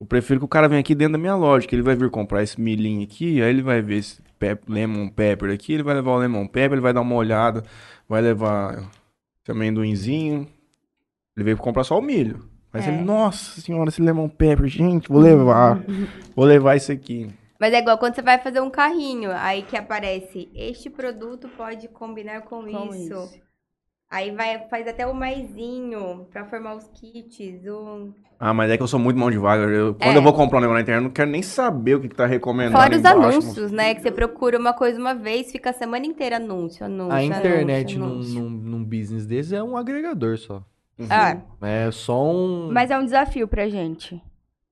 Eu prefiro que o cara venha aqui dentro da minha loja, que ele vai vir comprar esse milhinho aqui, aí ele vai ver esse pep, lemon pepper aqui, ele vai levar o lemon pepper, ele vai dar uma olhada, vai levar esse amendoinzinho. Ele veio comprar só o milho. Mas
É.
ele, nossa senhora, esse lemon pepper, gente, vou levar. vou levar isso aqui.
Mas é igual quando você vai fazer um carrinho, aí que aparece: Este produto pode combinar com,
Com
isso.
isso.
Aí vai, faz até o maisinho pra formar os kits. O...
Ah, mas é que eu sou muito mão de vaga. Eu- quando
É.
eu vou comprar um negócio na internet, eu não quero nem saber o que, que tá recomendando.
Fora os
embaixo,
anúncios, né? Que você procura uma coisa uma vez, fica a semana inteira anúncio, anúncio.
A internet
anúncio,
num,
anúncio.
num, num business desse é um agregador só.
Ah,
É só um.
Mas é um desafio pra gente.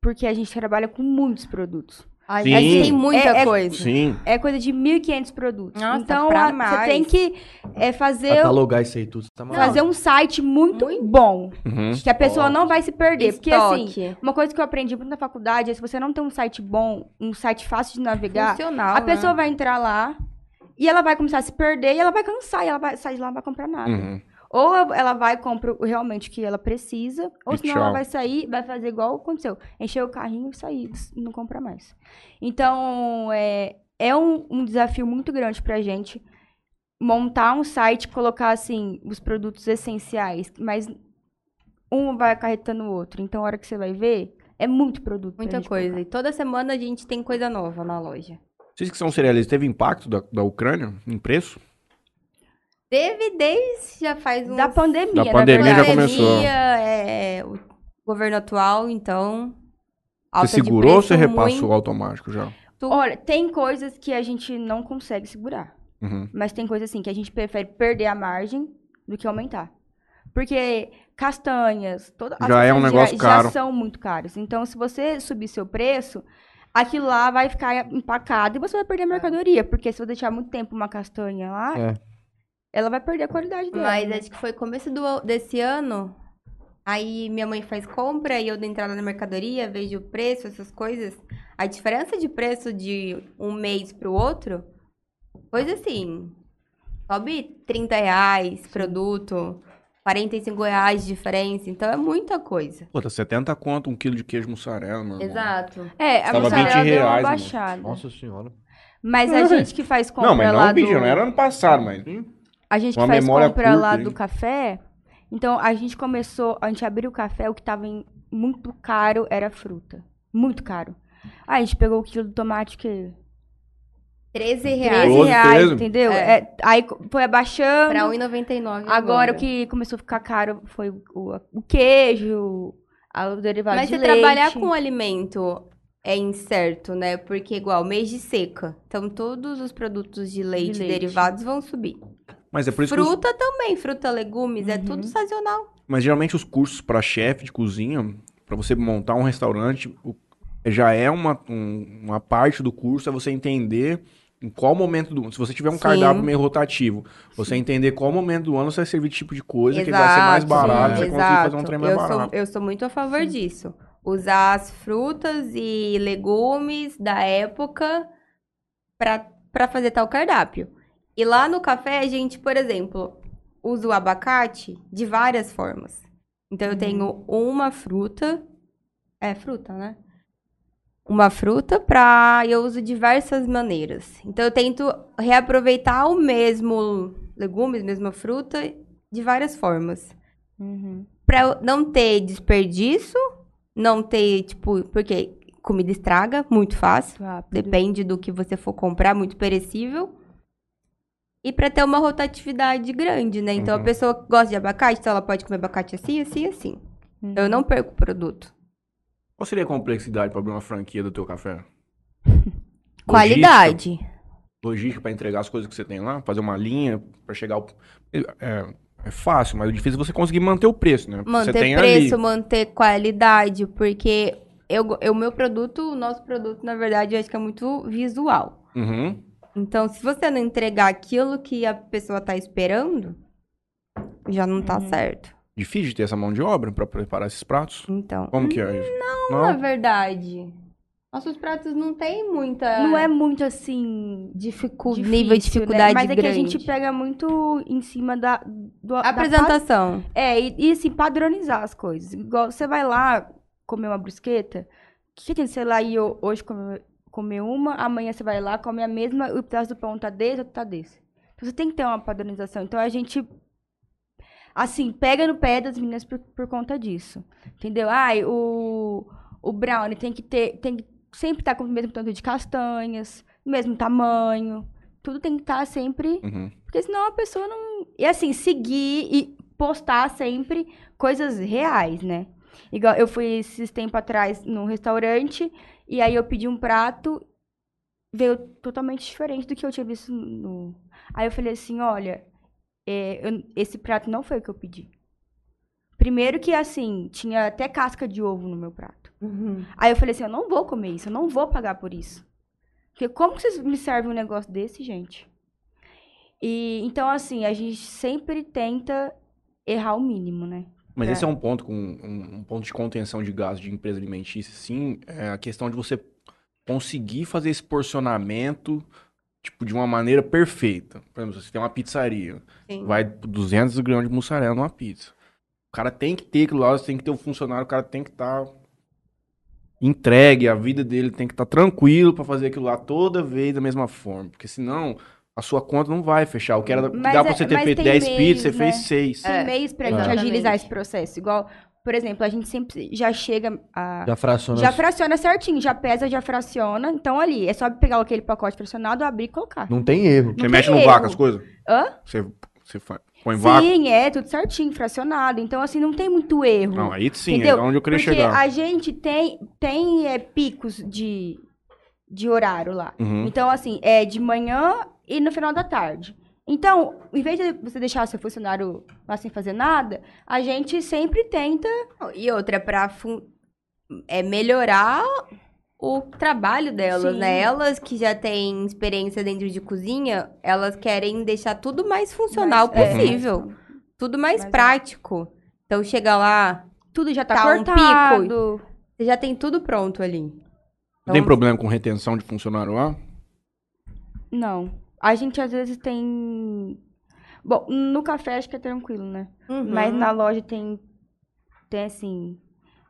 Porque a gente trabalha com muitos produtos.
A
Sim.
gente tem muita
É- é-
coisa.
Sim.
É coisa de 1.500 produtos.
Nossa,
então,
pra
a- você tem que é, fazer,
Catalogar isso aí tudo. Tá
fazer um site muito,
Muito.
bom.
Uhum.
Que a pessoa não vai se perder. Porque, assim,
Estoque.
uma coisa que eu aprendi muito na faculdade é se você não tem um site bom, um site fácil de navegar,
Funcional,
a pessoa
né?
vai entrar lá e ela vai começar a se perder e ela vai cansar e ela vai sair de lá e não vai comprar nada.
Uhum.
Ou ela vai e compra o- realmente o que ela precisa, ou
E
senão
tchau.
ela vai sair, vai fazer igual aconteceu. Encher o carrinho e sair, não compra mais. Então, é, é um, um desafio muito grande pra gente montar um site, colocar, assim, os produtos essenciais, mas um vai acarretando o outro. Então, a hora que você vai ver, é muito produto.
Muita coisa.
colocar.
E toda semana a gente tem coisa nova na loja.
Vocês que são cerealistas, teve impacto da, da Ucrânia em preço?
Teve desde já faz um
Da pandemia,
Da
na
pandemia já começou.
é, o governo atual, então. alta
Você
de
segurou ou você repassou
muito-
automático já?
Olha, tem coisas que a gente não consegue segurar.
Uhum.
Mas tem coisa assim que a gente prefere perder a margem do que aumentar. Porque castanhas, toda, as
Já é um negócio
já,
caro.
já são muito caras. Então, se você subir seu preço, aquilo lá vai ficar empacado e você vai perder a mercadoria. Porque se você deixar muito tempo uma castanha lá,
É.
ela vai perder a qualidade dela.
Mas
né?
acho que foi começo do, desse ano. Aí minha mãe faz compra e eu dou entrada na mercadoria, vejo o preço, essas coisas. A diferença de preço de um mês pro outro, coisa assim. Sobe 30 reais produto. 45 reais de diferença. Então é muita coisa.
Pô, tá 70 conto um quilo de queijo mussarela, mano.
Exato.
É, a
Tava
mussarela
20
deu uma
reais, mano.
baixada.
Nossa senhora.
Mas a gente que faz compra
Não, mas
lá
não,
do...
bicho, não era ano passado, mas.
A gente que faz
memória
compra
curta,
lá
hein?
do café, então a gente começou, a gente abriu o café, o que tava em- muito caro era fruta. Muito caro. Aí a gente pegou o quilo do tomate que
13
13
reais.
Doze,
reais,
treze.
entendeu?
É.
É, aí foi abaixando.
Pra 1,99
agora o que começou a ficar caro foi o, o queijo, a- o derivado
Mas
de
você
leite.
trabalhar com alimento é incerto, né? Porque igual mês de seca. Então todos os produtos de leite,
leite.
derivados vão subir.
Mas é por isso que. os-
Fruta também, fruta, legumes, é
Uhum.
tudo sazonal.
Mas geralmente os cursos pra chefe de cozinha, pra você montar um restaurante, já é uma, um- uma parte do curso, é você entender em qual momento do Se você tiver um
Sim.
cardápio meio rotativo, você entender qual momento do ano você vai servir que tipo de coisa que vai ser mais barato,
sim,
você conseguir fazer um trem mais
eu
barato.
Sou, eu sou muito a favor disso. Usar as frutas e legumes da época pra fazer tal cardápio. E lá no café, a gente, por exemplo, usa o abacate de várias formas. Então, eu tenho uma fruta. É fruta, né? Uma fruta pra. Eu uso diversas maneiras. Então, eu tento reaproveitar o mesmo legumes, mesma fruta, de várias formas.
Uhum.
Pra eu não ter desperdício, não ter, tipo, porque comida estraga muito fácil.
Rápido.
Depende do que você for comprar, muito perecível. E pra ter uma rotatividade grande, né? Então
Uhum.
a pessoa que gosta de abacate, então ela pode comer abacate assim, assim, assim.
Uhum.
Eu não perco o produto.
Qual seria a complexidade pra abrir uma franquia do teu café?
Qualidade.
Logística pra entregar as coisas que você tem lá, fazer uma linha pra chegar ao... É, é fácil, mas o difícil é você conseguir manter o preço, né?
Manter
tem
preço,
ali.
manter qualidade, porque eu, o meu produto, o nosso produto, na verdade, eu acho que é muito visual.
Uhum.
Então, se você não entregar aquilo que a pessoa tá esperando, já não tá certo.
Difícil de ter essa mão de obra pra preparar esses pratos?
Então,
Como que é isso?
não, na verdade, nossos pratos não tem muita
Não é muito assim.
dificu...
difícil,
nível de dificuldade
né? Mas é que a
grande.
gente pega muito em cima da. Do, da
Apresentação.
É, e, e assim, padronizar as coisas. Igual você vai lá comer uma brusqueta, que tem você lá e ho- hoje comer, comer uma, amanhã você vai lá, come a mesma, o pedaço do pão tá desse, outro tá desse. Então você tem que ter uma padronização. Então a gente, assim, pega no pé das meninas por, por conta disso. Entendeu? Ai, o, o brownie tem que ter, tem que sempre estar com o mesmo tanto de castanhas, mesmo tamanho. Tudo tem que estar sempre
Uhum.
porque senão a pessoa não. E assim, seguir e postar sempre coisas reais, né? Igual eu fui esses tempos atrás num restaurante e aí eu pedi um prato, veio totalmente diferente do que eu tinha visto no. Aí eu falei assim: olha, é, eu- esse prato não foi o que eu pedi. Primeiro que assim, tinha até casca de ovo no meu prato. Aí eu falei assim: eu não vou comer isso, eu não vou pagar por isso. Porque como que vocês me servem um negócio desse, gente? E então, assim, a gente sempre tenta errar o mínimo, né?
Mas
É.
esse é um ponto com um, um ponto de contenção de gasto de empresa alimentícia, sim, é a questão de você conseguir fazer esse porcionamento tipo de uma maneira perfeita. Por exemplo, você tem uma pizzaria,
Sim.
vai 200 gramas de mussarela numa pizza. O cara tem que ter aquilo lá, você tem que ter o funcionário, o cara tem que estar entregue, a vida dele tem que estar tranquilo pra fazer aquilo lá toda vez da mesma forma, porque senão a sua conta não vai fechar. O que era
Mas
dá
é-
pra você ter feito
tem
10
meios,
pizzas, você
né?
fez 6.
Tem
É,
meios pra gente
exatamente.
agilizar esse processo. Igual, por exemplo, a gente sempre já chega a.
Já fraciona.
Já fraciona certinho, já pesa, já fraciona. Então ali, é só pegar aquele pacote fracionado, abrir e colocar.
Não tem erro.
Você
Não
mexe
tem
no
erro.
vácuo as coisas?
Hã?
Você, você fa- põe vácuo?
Sim, é, tudo certinho, fracionado. Então, assim, não tem muito erro.
Não, aí sim,
Entendeu?
é onde eu queria
Porque
chegar.
a gente tem, tem é, picos de, de horário lá.
Uhum.
Então, assim, é de manhã e no final da tarde. Então, em vez de você deixar seu funcionário lá sem fazer nada, a gente sempre tenta.
E outra, pra fun- é melhorar o trabalho delas,
Sim.
né? Elas que já têm experiência dentro de cozinha, elas querem deixar tudo mais funcional
mais- é,
possível. Tudo mais
Mais
prático. Então, chega lá,
Tudo já tá,
Tá um
cortado.
você já tem tudo pronto ali.
Não tem problema com retenção de funcionário lá?
Não. A gente às vezes tem. Bom, no café acho que é tranquilo, né?
Uhum.
Mas na loja tem, tem assim,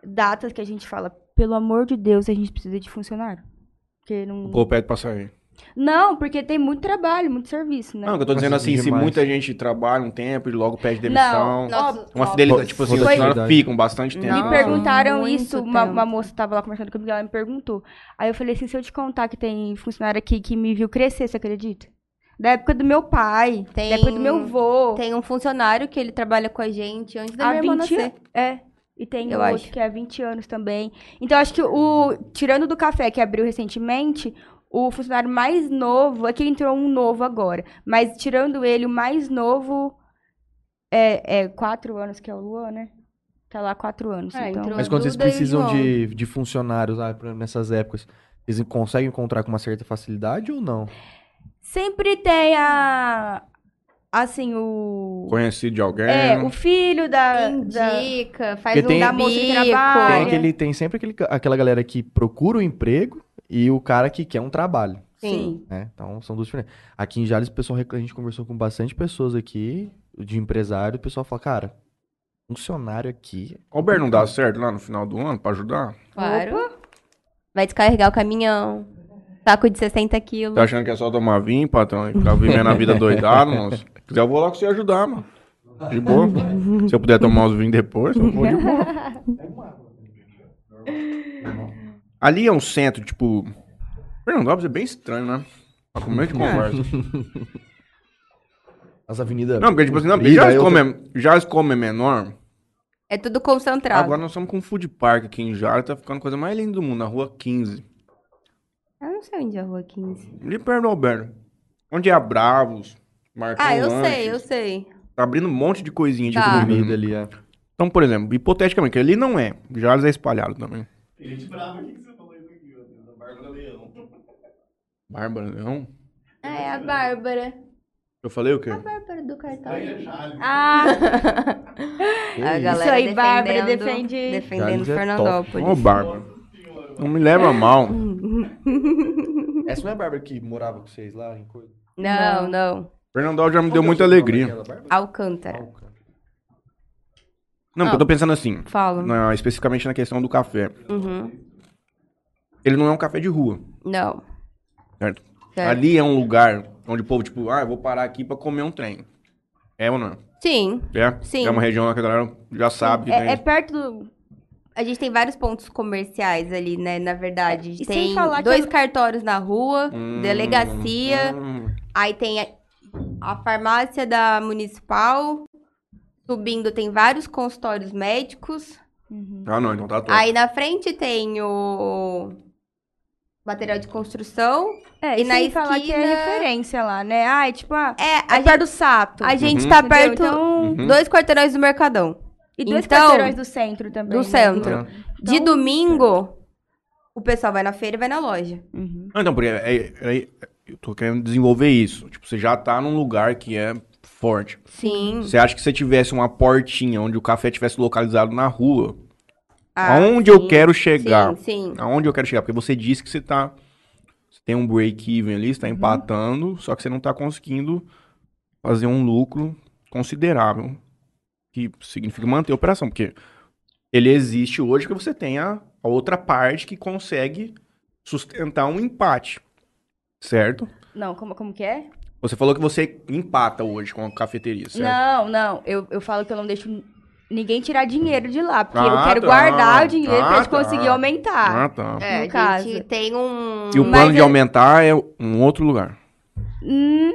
datas que a gente fala, pelo amor de Deus, a gente precisa de funcionário. Porque
O
não...
povo pede pra sair.
Não, porque tem muito trabalho, muito serviço, né?
Não, o que eu tô dizendo assim, se muita gente trabalha um tempo e logo pede demissão.
Nossa,
Uma fidelidade, tipo assim, os
Foi-
funcionários ficam bastante tempo.
Não.
Me perguntaram
muito
isso, uma, uma moça tava lá conversando comigo, ela me perguntou. Aí eu falei assim, se eu te contar que tem funcionário aqui que me viu crescer, você acredita? Da época do meu pai,
Tem-
da época do meu avô.
Tem um funcionário que ele trabalha com a gente antes da
há
minha irmã
20
nascer.
É. E tem
Eu
outro
acho.
que é há 20 anos também. Então, acho que o. Tirando do café que abriu recentemente, o funcionário mais novo. Aqui entrou um novo agora. Mas tirando ele, o mais novo é, é quatro anos, que é o Luan, né? Tá lá há quatro anos.
É,
então.
Mas quando vocês precisam de, de funcionários ah, nessas épocas, vocês conseguem encontrar com uma certa facilidade ou não?
Sempre tem a. Assim, o.
Conhecido de alguém.
É, o filho da. da
Indica, faz
Porque
um
tem-
da moça que trabalha.
Tem, aquele, tem sempre aquele, aquela galera que procura o emprego e o cara que quer um trabalho.
Sim.
né? Então são duas diferentes. Aqui em Jales, pessoal, a gente conversou com bastante pessoas aqui, de empresário, o pessoal fala, cara, funcionário aqui.
O Alberto não dá certo lá no final do ano pra ajudar?
Claro. Vai descarregar o caminhão. Saco de 60 quilos.
Tá achando que é só tomar vinho, patrão? E ficar vivendo a vida doidado, moço? Se quiser, eu vou lá com você ajudar, mano. De boa. Se eu puder tomar os vinhos depois, eu vou de boa. Ali é um centro, tipo. Fernandópolis é bem estranho, né? Pra comer de conversa.
As avenidas.
Não, porque, tipo assim, não, porque já as
outra-
come, já as come é menor.
É tudo concentrado.
Agora nós estamos com um food park aqui em Jara, tá ficando a coisa mais linda do mundo, na rua 15.
Eu não sei onde é a rua 15.
Ali perto do Alberto. Onde é a Bravos, Marcão
Ah, eu
Lanches.
sei, eu sei.
Tá abrindo um monte de coisinha de
Tá.
comida.
comida ali, é.
Então, por exemplo, hipoteticamente, que ali não é. Jales é espalhado também.
Tem gente brava aqui que você falou isso aqui, ó. Da Bárbara Leão.
Bárbara Leão?
Ah, é a Bárbara.
Eu falei o quê?
A Bárbara do cartão.
Aí é Jales.
Ah,
A
isso?
galera
Isso aí, Bárbara,
defendendo-
defende-
Defendendo
Jales é top.
Fernandópolis.
Ô, Bárbara. Não me leva mal.
Essa não é a Bárbara que morava com vocês lá em coisa?
Não, não.
Fernandópolis já me deu
que é o
muita
sobrenome
alegria.
Bárbara?
Alcântara.
Alca.
Não, porque eu tô pensando assim,
Fala.
na- especificamente na questão do café.
Uhum.
Ele não é um café de rua,
Não.
certo?
Certo.
Ali é um lugar onde o povo, tipo, ah, eu vou parar aqui pra comer um trem. É ou não? é?
Sim.
É?
Sim.
É uma região que a galera já sabe que
é,
tem.
é perto do.
A gente tem vários pontos comerciais ali, né? Na verdade.
E sem
tem dois
eu-
cartórios na rua,
Hum,
delegacia.
hum.
Aí tem a, a farmácia da municipal. Subindo tem vários consultórios médicos.
Ah, não, então tá top.
Aí na frente tem o material de construção.
É,
E
e,
na
falar que é
esquina-
referência lá, né? Ah, é tipo, ah,
É,
é
a, gente,
perto do Sato.
a gente
Uhum.
tá
entendeu?
perto.
Então,
Uhum.
Dois quarteirões do Mercadão.
E dois
Então,
quarteirões do centro também.
Do
né?
centro. De
Então,
domingo, o pessoal vai na feira e vai na loja.
Uhum.
Ah, Então, porque é- é- eu tô querendo desenvolver isso. Tipo, você já tá num lugar que é forte.
Sim.
Você acha que se tivesse uma portinha onde o café tivesse localizado na rua,
Ah,
aonde
sim.
eu quero chegar?
Sim, sim.
Aonde eu quero chegar? Porque você disse que você tá. Você tem um break-even ali, você tá empatando, só que você não tá conseguindo fazer um lucro considerável. Que significa manter a operação. Porque ele existe hoje porque você tem a, a outra parte que consegue sustentar um empate. Certo?
Não, como, como que é?
Você falou que você empata hoje com a cafeteria, certo?
Não, não. Eu, eu falo que eu não deixo ninguém tirar dinheiro de lá. Porque eu
Ah,
quero
tá.
guardar o dinheiro pra
Ah,
gente conseguir
tá.
aumentar.
Ah, tá.
É,
no
a
caso.
gente tem um...
E o
mas
plano de
é-
aumentar é um outro lugar.
Hum,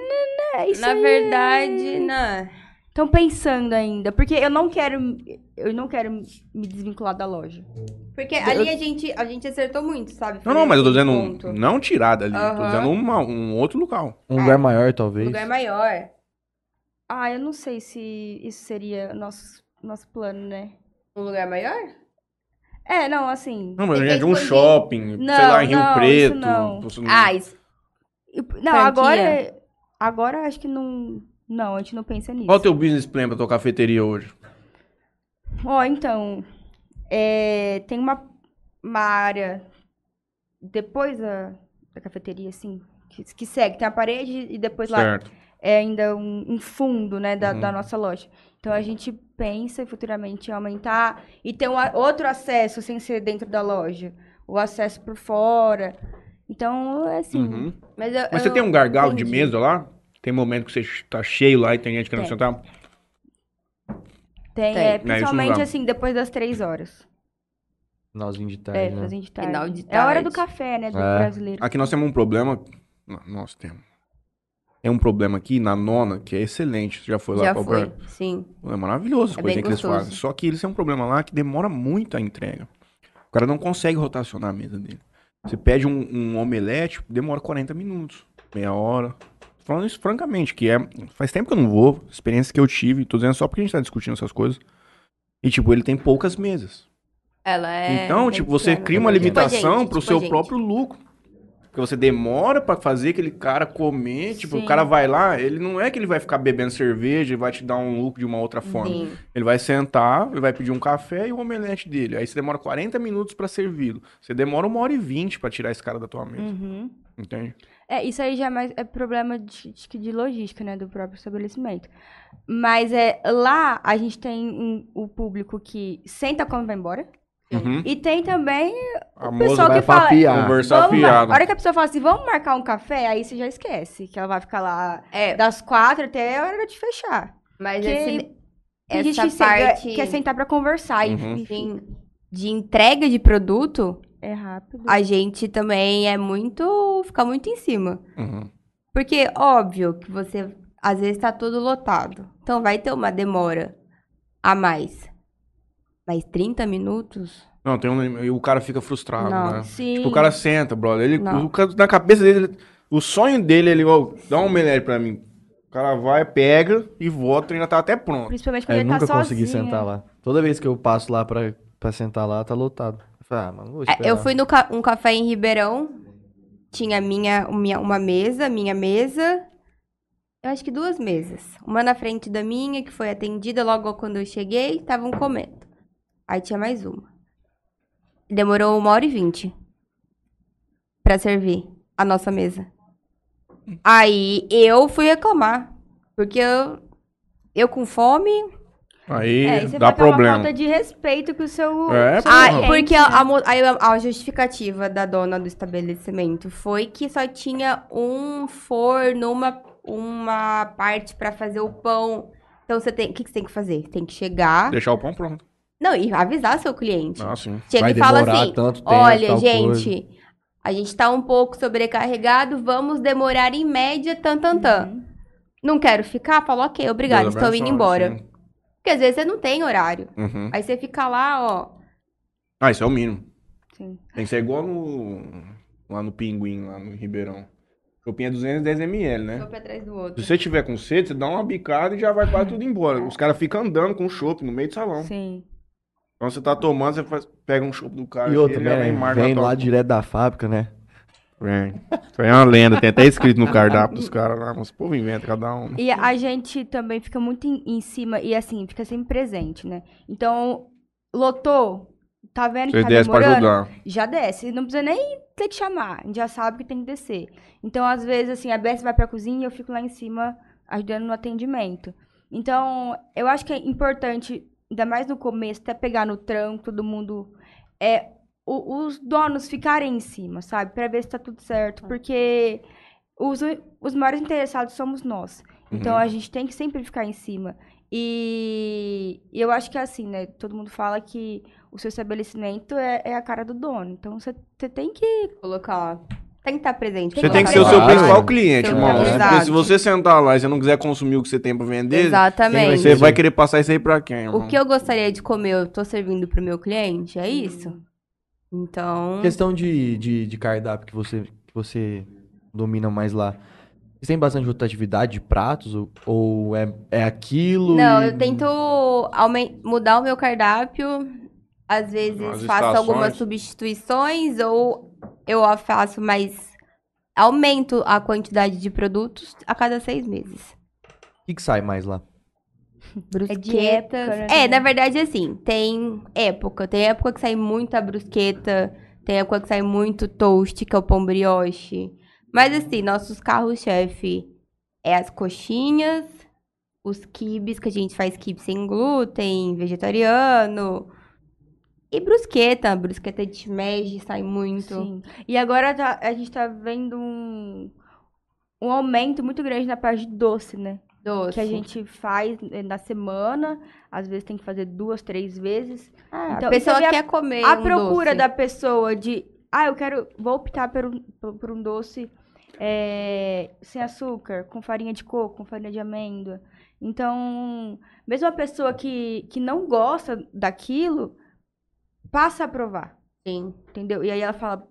é isso
Na
aí.
verdade, né?
Estão pensando ainda. Porque eu não quero. Eu não quero me desvincular da loja.
Porque ali a gente, a gente acertou muito, sabe?
Não, não, mas eu tô dizendo um- não tirar dali. Tô
Aham.
dizendo uma- um outro local.
Um lugar maior, talvez.
Lugar maior.
Ah, eu não sei se isso seria nosso, nosso plano, né?
Um lugar maior?
É, não, assim.
Não, mas
que
gente, um
expandir.
shopping, sei
Não,
lá, em Rio
não,
Preto.
isso não.
Ah, isso.
Não,
Franquia.
agora. Agora acho que não. Não, a gente não pensa nisso.
Qual o teu business plan pra tua cafeteria hoje?
Ó, então. é, tem uma, uma área depois da, da cafeteria, assim, que, que segue. Tem a parede e depois lá
Certo.
é ainda um, um fundo, né, da,
Uhum.
da nossa loja. Então a gente pensa futuramente em aumentar e ter um, outro acesso sem ser dentro da loja, o acesso por fora. Então, é assim,
Uhum.
Mas, eu-
Mas você
eu
tem um gargalo de
entendi.
mesa lá? Tem momento que você tá cheio lá e tem gente querendo
Tem.
sentar?
tem,
Tem.
é,
É,
principalmente
não.
assim, depois das três horas.
Finalzinho de tarde,
É,
né?
finalzinho de tarde.
Final de
É a hora
tarde.
do café, né, do
É.
brasileiro.
Aqui nós temos um problema. Nós temos. Tem um problema aqui na nona que é excelente. Você já foi lá
Já
pra
foi, sim.
É maravilhoso as
É bem
que eles
gostoso.
fazem. Só que eles têm um problema lá que demora muito a entrega. O cara não consegue rotacionar a mesa dele. Você pede um, um omelete, demora 40 minutos, meia hora. Tô Falando isso francamente, que é. Faz tempo que eu não vou, experiência que eu tive, tô dizendo só porque a gente tá discutindo essas coisas. E, tipo, ele tem poucas mesas.
Ela é.
então, tipo, você cria uma
Tipo
limitação
gente,
pro
tipo a
seu
gente.
próprio lucro. Porque você demora pra fazer aquele cara comer, tipo,
Sim.
o cara vai lá, ele não é que ele vai ficar bebendo cerveja e vai te dar um lucro de uma outra forma.
Sim.
Ele vai sentar, ele vai pedir um café e o omelete dele. Aí você demora 40 minutos pra servi-lo. Você demora uma hora e vinte pra tirar esse cara da tua mesa.
Uhum.
Entende?
É, isso aí já é mais é problema de, de, de logística, né, do próprio estabelecimento. Mas é lá a gente tem um- o público que senta quando vai embora.
Uhum.
E tem também
A
o
moça
pessoal que fala.
papiar.
conversar fiado.
a hora que a pessoa fala assim, vamos marcar um café, aí você já esquece. Que ela vai ficar lá
É,
das quatro até a hora de fechar.
mas
que-
esse,
gente
essa
senta-
parte
quer sentar pra conversar. e-
Uhum.
Enfim,
de entrega de produto,
é rápido.
a gente também é muito. fica muito em cima.
Uhum.
Porque, óbvio, que você às vezes tá todo lotado. Então vai ter uma demora a mais. Mas 30 minutos?
Não, tem um. O cara fica frustrado,
Não,
né?
Sim.
Tipo, o cara senta, brother. Ele,
Não.
o cara- na cabeça dele, o sonho dele, ele, ó, dá um omelete pra mim. O cara vai, pega e volta e ainda tá até pronto.
Principalmente quando
Eu
ele
nunca
tá
consegui
sozinho.
sentar lá. Toda vez que eu passo lá pra, pra sentar lá, tá lotado. Ah, mano,
É, eu fui no ca- um café em Ribeirão. Tinha minha, minha, uma mesa, minha mesa. Eu acho que duas mesas. Uma na frente da minha, que foi atendida logo quando eu cheguei, estavam comendo. Aí tinha mais uma. Demorou uma hora e vinte pra servir a nossa mesa. Aí eu fui reclamar. Porque eu, eu com fome.
Aí
É, você
dá
vai
problema.
falta de respeito com o seu.
É,
seu.
Ah, porque a, a a, a justificativa da dona do estabelecimento foi que só tinha um forno, uma, uma parte pra fazer o pão. Então você tem. O que, que você tem que fazer? Tem que chegar.
Deixar o pão pronto.
Não, e avisar seu cliente.
Ah, sim.
Chega
Vai
e fala
demorar
assim:
tanto tempo,
olha,
tal
gente, a gente tá um pouco sobrecarregado, vamos demorar em média tan tan tan.
Uhum.
Não quero ficar? Fala, ok, obrigado, estou indo embora.
sim.
Porque às vezes você não tem horário.
Uhum.
Aí você fica lá, ó.
Ah, isso é o mínimo.
Sim.
Tem que ser igual no, lá no Pinguim, lá no Ribeirão. Chopinho é 210ml, né?
Um pra trás do outro.
Se você tiver com sede, você dá uma bicada e já vai quase tudo embora. Os caras ficam andando com o chopp no meio do salão.
Sim.
Então você tá tomando, você faz- pega um chopp do cara
E
já
né?
vem
lá direto da fábrica, né?
Vem. Isso aí é uma lenda, tem até escrito no cardápio dos caras lá, mas o povo inventa cada um.
E a gente também fica muito em, em cima e assim, fica sempre presente, né? Então, lotou, tá vendo que
Vocês
tá
descem pra
demorando? Já desce, não precisa nem ter que chamar, a gente já sabe que tem que descer. Então, às vezes, assim, a Bess vai pra cozinha e eu fico lá em cima ajudando no atendimento. Então, eu acho que é importante, ainda mais no começo, até pegar no tranco, todo mundo. É, o- os donos ficarem em cima, sabe? Pra ver se tá tudo certo. Porque os, os maiores interessados somos nós. Então
Uhum.
a gente tem que sempre ficar em cima. E, e eu acho que é assim, né? Todo mundo fala que o seu estabelecimento é, é a cara do dono. Então você você tem que.
Colocar. Tem que estar presente.
Você tem que ser o seu
Claro.
principal cliente,
Seu
irmão.
cliente.
Porque se você sentar lá e você não quiser consumir o que você tem pra vender,
Exatamente.
você vai querer passar isso aí pra quem, irmão?
O que eu gostaria de comer, eu tô servindo pro meu cliente, é isso? Então.
Questão de, de, de cardápio que você, que você domina mais lá. Vocês têm bastante rotatividade de pratos? Ou, ou é, é aquilo?
Não,
e-
eu tento mudar o meu cardápio. Às vezes
As
faço
estações.
algumas substituições ou eu faço mais. Aumento a quantidade de produtos a cada seis meses.
O que, que sai mais lá?
Brusqueta.
de época, né,
É,
também.
na verdade, assim, tem época. Tem época que sai muita brusqueta, tem época que sai muito toast, que é o pão brioche. Mas, assim, nossos carros-chefe é as coxinhas, os quibes, que a gente faz quibe sem glúten, vegetariano. E brusqueta, brusqueta de shimeji sai muito.
Sim. E agora tá- a gente tá vendo um, um aumento muito grande na parte de doce, né?
Doce.
Que a gente faz eh, na semana, às vezes tem que fazer duas, três vezes.
Ah,
Então,
a pessoa
você vê a-
quer comer
a
um
procura
doce.
da pessoa de, ah, eu quero, vou optar por um, por- um doce eh, sem açúcar, com farinha de coco, com farinha de amêndoa. Então, mesmo a pessoa que, que não gosta daquilo, passa a provar,
Sim.
entendeu? E aí ela fala,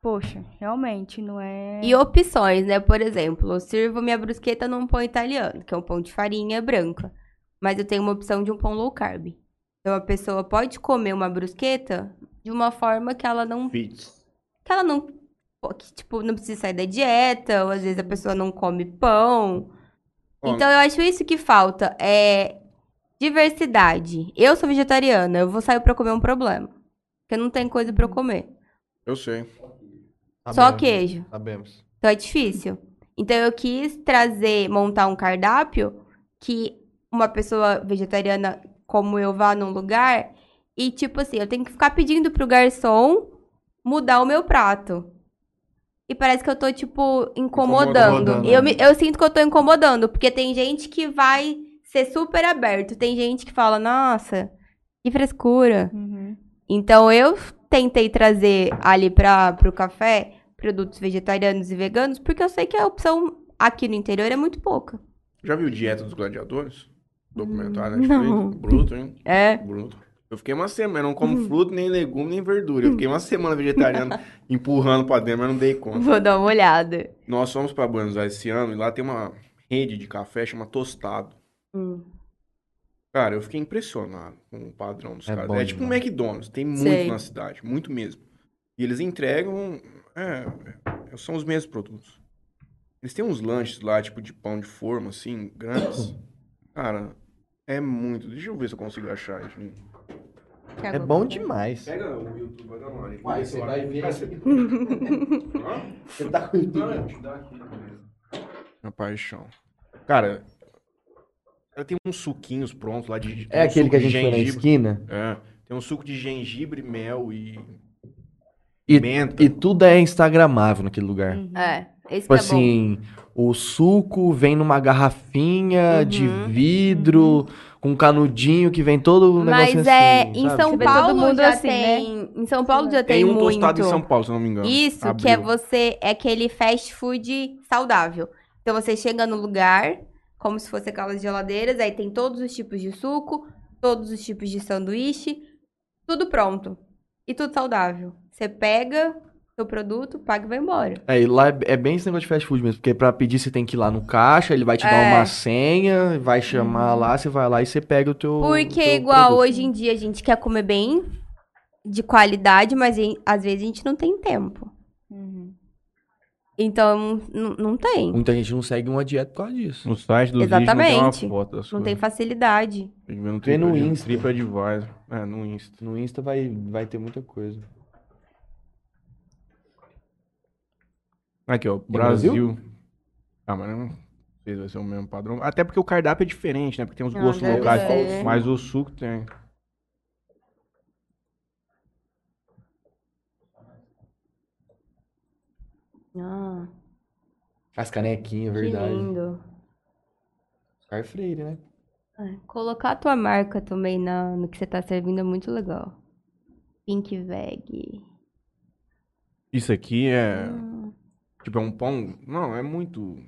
poxa, realmente não é...
E opções, né? Por exemplo, eu sirvo minha brusqueta num pão italiano, que é um pão de farinha branca. Mas eu tenho uma opção de um pão low carb. Então a pessoa pode comer uma brusqueta de uma forma que ela não.
Fits.
Que ela não. Que, tipo, não precisa sair da dieta, ou às vezes a pessoa não come pão.
Ó,
Então eu acho isso que falta. É diversidade. Eu sou vegetariana, eu vou sair pra comer um problema. Porque não tem coisa pra eu comer.
Eu sei.
Só queijo.
Sabemos.
Então é difícil. Então eu quis trazer, montar um cardápio que uma pessoa vegetariana como eu vá num lugar e tipo assim, eu tenho que ficar pedindo pro garçom mudar o meu prato. E parece que eu tô, tipo, incomodando.
Incomodando,
Eu, me- eu sinto que eu tô incomodando, porque tem gente que vai ser super aberto. Tem gente que fala, nossa, que frescura.
Uhum.
Então eu tentei trazer ali para o café produtos vegetarianos e veganos, porque eu sei que a opção aqui no interior é muito pouca.
Já viu Dieta dos Gladiadores? Documentário,
Hum, não.
Bruto, hein?
É.
Bruto. Eu fiquei uma semana, eu não como fruta, nem legume, nem verdura. Eu fiquei uma semana vegetariano, empurrando pra dentro, mas não dei conta.
Vou dar uma olhada.
Nós fomos pra Buenos Aires esse ano e lá tem uma rede de café chama Tostado.
Hum.
Cara, eu fiquei impressionado com o padrão dos
É
caras.
bom
É tipo um. McDonald's, tem muito
Sei.
na cidade, muito mesmo. E eles entregam, é, é, são os mesmos produtos. Eles têm uns lanches lá, tipo de pão de forma, assim, grandes. Cara, é muito. Deixa eu ver se eu consigo achar isso.
É bom demais.
Pega o YouTube, vai dar uma olhada.
Vai, você vai ver. Você tá com
Não, eu te dar aqui mesmo. Minha paixão. Cara, ela tem uns suquinhos prontos lá de. tem
É
um
aquele que a
de
gente foi na esquina?
É. Tem um suco de gengibre, mel e.
E, e tudo é instagramável naquele lugar.
É, esse
Tipo
que é bom.
assim, o suco vem numa garrafinha de
Uhum.
vidro, com um canudinho que vem todo o
Mas
negócio
é,
assim,
em
sabe?
São Paulo
mundo
já
assim, né?
tem, em São Paulo já tem,
Tem um
muito.
tostado em São Paulo, se eu não me engano.
Isso, que é você, é aquele fast food saudável. Então você chega no lugar, como se fosse aquelas geladeiras, aí tem todos os tipos de suco, todos os tipos de sanduíche, tudo pronto. E tudo saudável. Você pega seu produto, paga e vai embora.
É, e lá é, é bem esse negócio de fast food mesmo, porque pra pedir você tem que ir lá no caixa, ele vai te dar
É.
uma senha, vai chamar lá, você vai lá e você pega o teu.
Porque
teu
igual
produto.
hoje em dia a gente quer comer bem, de qualidade, mas em- às vezes a gente não tem tempo.
Uhum.
Então, não tem.
Muita gente não segue uma dieta por causa disso.
No site do
Exatamente.
não tem uma foto das
Não tem facilidade.
Tem no Trip-
Insta.
TripAdvisor. É, no Insta.
No Insta vai, vai ter muita coisa.
Aqui, ó,
Brasil?
Brasil. Ah, mas não sei se vai ser o mesmo padrão. Até porque o cardápio é diferente, né? Porque tem os
Não,
gostos
deve
locais.
ser.
Mas o suco tem.
Ah,
As canequinhas,
que
verdade.
lindo.
Oscar Freire, né?
É, Colocar a tua marca também na, no que você tá servindo é muito legal. Pink Veg.
Isso aqui é.
Hum,
Tipo, é um pão. Não, é muito.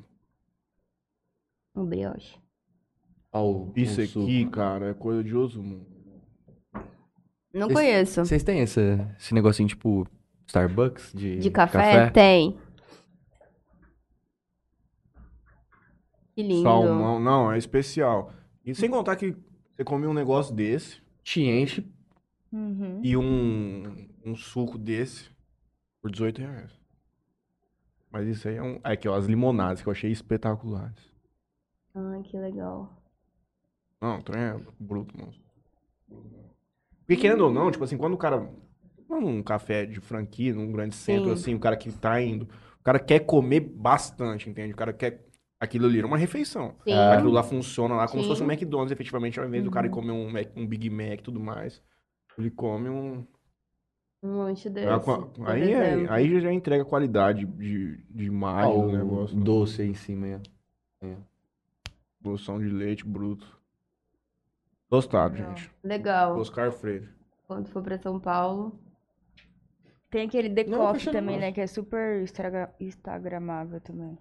um brioche.
Isso
o suco.
aqui, cara, é coisa de Osumu.
Não
Esse-
conheço.
Vocês têm esse, esse negocinho tipo Starbucks de,
De café? Tem. Que lindo.
Salmão. Não, é especial. E sem contar que você come um negócio desse
Te enche.
Uhum.
e um, um suco desse por 18 reais. Mas isso aí é um. Aqui, ó, as limonadas que eu achei espetaculares.
Ai, que legal.
Não, o trem é bruto, mano. Porque querendo ou não, tipo assim, quando o cara. Num café de franquia, num grande centro,
Sim.
assim, o cara que tá indo. O cara quer comer bastante, entende? O cara quer. Aquilo ali era uma refeição.
Sim.
Aquilo lá funciona lá como se
Sim.
fosse um McDonald's, efetivamente, ao invés do cara
Uhum.
comer um, Mac- um Big Mac e tudo mais. Ele come um.
Um lanche desse.
Ah, qua-
por
aí, é- aí já entrega qualidade de, de
Ah,
imagem do
o
negócio. né?
doce aí em cima. aí, ó.
Doção de leite bruto. Gostado, gente.
Legal.
Oscar Freire.
Quando for pra São Paulo.
Tem aquele The
Não,
também, né? Que é super instagra- instagramável também.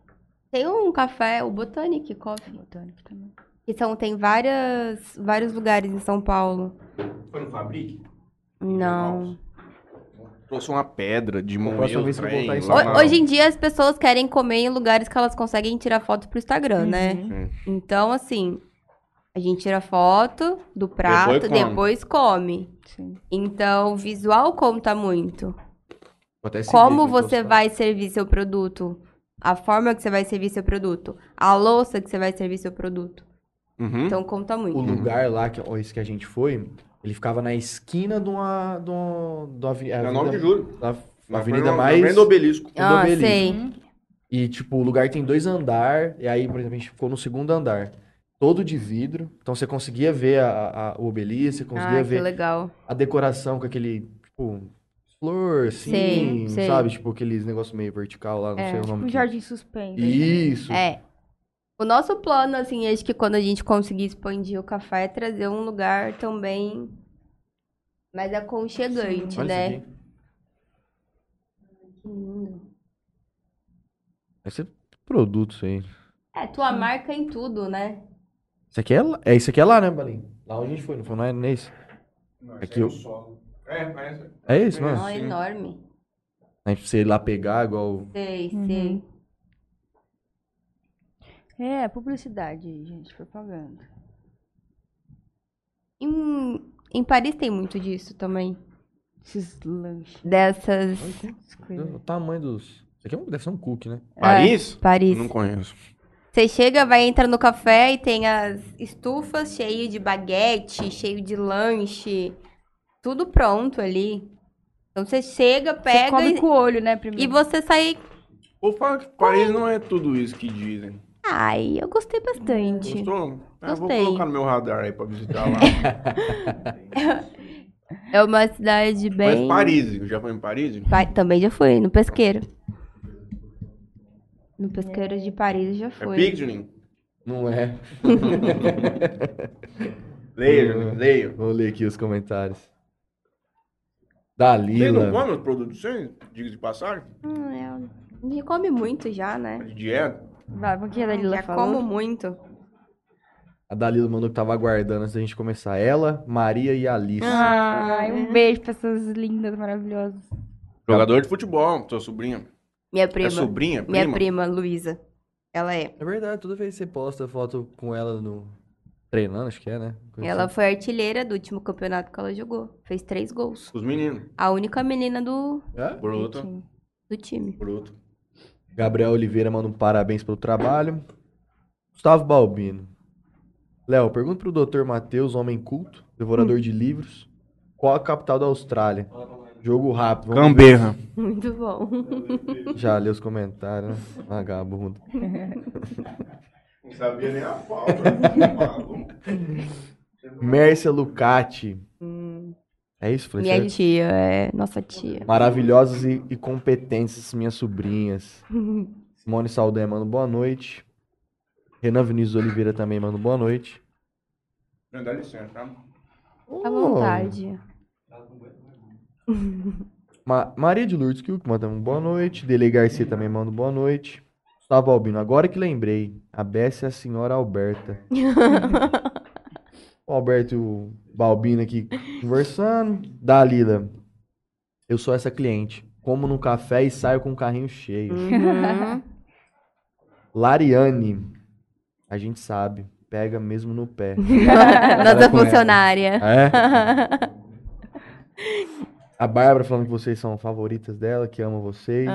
Tem um café, o Botanic Coffee.
Botânico também.
Que são, tem várias, vários lugares em São Paulo.
Foi no Fabrique?
Não.
Trouxe uma pedra de moer
próxima
o
vez que eu
trem lá
Paulo.
Hoje em dia as pessoas querem comer em lugares que elas conseguem tirar foto pro Instagram, né?
Uhum.
Então, assim, a gente tira foto do prato,
Depois come.
depois come.
Sim.
Então, o visual conta muito. Como você vai servir seu produto, a forma que você vai servir seu produto, a louça que você vai servir seu produto.
Uhum.
Então, conta muito.
O lugar lá, que, ó, esse que a gente foi, ele ficava na esquina de uma. De uma, de uma
É 9 de julho.
da-
Na
avenida mais.
do obelisco.
do
Ah,
obelisco.
sei.
E, tipo, o lugar tem dois andar, e aí, por exemplo, a gente ficou no segundo andar. Todo de vidro. Então você conseguia ver a, a- o obelisco, você conseguia
Ah, que
ver
legal.
a decoração com aquele, tipo, flor, assim,
Sei, sei.
sabe? Tipo, aqueles negócios meio vertical lá, não sei
É,
o
tipo
nome.
um
que-
jardim suspenso.
Isso.
É. O nosso plano, assim, acho que quando a gente conseguir expandir o café, é trazer um lugar também mais aconchegante,
Olha
né?
isso aqui.
Que lindo.
Vai ser produto isso aí.
É, tua marca em tudo, né?
Isso aqui é lá, é, isso aqui é lá, né, Balinho? Lá onde a gente foi, não foi? Não é nesse?
Não,
Aqui
esse é
eu-
o solo. É, parece.
É esse, não
Não,
é?
é
sim.
enorme.
A gente precisa ir lá pegar, igual...
Sei,
Uhum.
sei.
É, publicidade, gente, propaganda.
Em, em Paris tem muito disso também.
Esses lanches.
Dessas.
O tamanho dos... Isso aqui é um- deve ser um cookie, né?
Paris?
Paris.
Não conheço.
Você chega, vai entrar no café e tem as estufas cheias de baguete, cheio de lanche, tudo pronto ali. Então você chega,
Você
pega
come
e,
com o olho, né, primeiro.
e você sai.
Ou fala que Paris não é tudo isso que dizem.
Ai, eu gostei bastante.
Gostou? Ah, vou colocar no meu radar aí pra visitar lá.
É uma cidade bem.
Mas Paris, já foi em Paris?
Pa- Também já fui, no pesqueiro. No pesqueiro de Paris já
É
foi.
Picturing?
Não é.
Leia, Juninho, leia.
Vamos ler aqui os comentários.
Vocês não
Dalila.
comem as produções? Diga de passagem?
Hum, é, a gente come muito já, né?
De dieta?
Vai, o que a Dalila
Já
falou?
como muito.
A Dalila mandou que tava aguardando antes da gente começar. Ela, Maria e Alice.
Ai, um beijo pra essas lindas, maravilhosas.
Jogador de futebol, tua sobrinha.
Minha
É
prima.
sobrinha?
Minha
Prima?
prima, Luísa. Ela é.
É verdade, toda vez que você posta foto com ela no... Treinando, acho que é, né? Coisa
Ela
assim.
foi artilheira do último campeonato que ela jogou. Fez três gols.
Os meninos.
A única menina do,
É?
Bruto.
do time.
Bruto.
Gabriel Oliveira manda um parabéns pelo trabalho. Gustavo Balbino. Léo, pergunta pro Dr. Matheus, homem culto, devorador
Hum.
de livros, qual a capital da Austrália? Jogo rápido. vamos
Camberra.
Muito bom.
Já lê os comentários, né? Vagabundo.
Não sabia nem a falta.
Mércia Lucati. É isso? Falei
Minha
certo?
tia, é. Nossa tia.
Maravilhosas e, e competentes, minhas sobrinhas. Simone Saldanha manda boa noite. Renan Vinícius Oliveira também manda boa noite.
Não, dá licença, tá?
À vontade.
Ma- Maria de Lourdes Kilk manda um boa noite. Dele Garcia também manda boa noite. Gustavo Albino, agora que lembrei. A Bessa é a senhora Alberta. o Alberto e o Balbino aqui conversando. Dalila, eu sou essa cliente. Como no café e saio com o carrinho cheio.
Uhum.
Lariane, a gente sabe. Pega mesmo no pé.
Nossa
ela.
funcionária.
É? A Bárbara falando que vocês são favoritas dela, que ama vocês.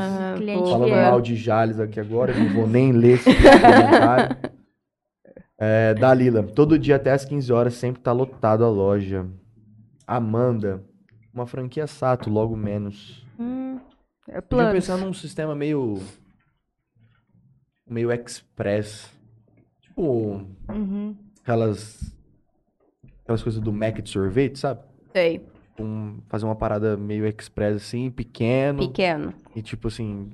Pô.
Falando mal de Jales aqui agora, eu não vou nem ler esse comentário. É, Dalila, todo dia até às 15 horas sempre tá lotado a loja. Amanda, uma franquia Sato, logo menos.
Hum, é
Podia
plano.
pensar num sistema meio. meio express. tipo
Uhum.
aquelas aquelas coisas do Mac de sorvete, sabe?
Sei.
Um- fazer uma parada meio express assim, pequeno
Pequeno.
e tipo assim,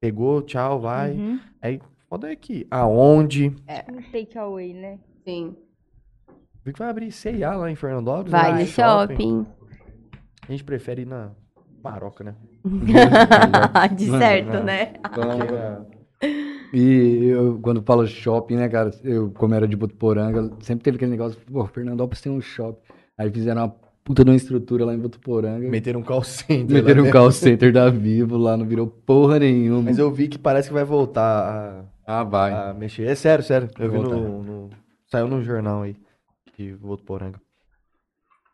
pegou, tchau, vai.
Uhum.
Aí foda é que aonde
Um takeaway, né?
Sim.
Vi que vai abrir C&A lá em Fernandópolis.
Vai
né?
no shopping.
A gente prefere ir na Maroca, né?
De certo,
Não.
né?
Então,
é,
E eu, quando falo shopping, né, cara? Eu, como era de Botuporanga, sempre teve aquele negócio, pô, Fernandópolis tem um shopping. Aí fizeram uma puta de uma estrutura lá em Botuporanga.
meteram um call center.
Meteram
lá
um call center da Vivo lá, não virou porra nenhuma.
Mas eu vi que parece que vai voltar
Ah, vai.
a, mexer. É sério, sério. Eu vi no, no- Saiu no jornal aí. De Votuporanga.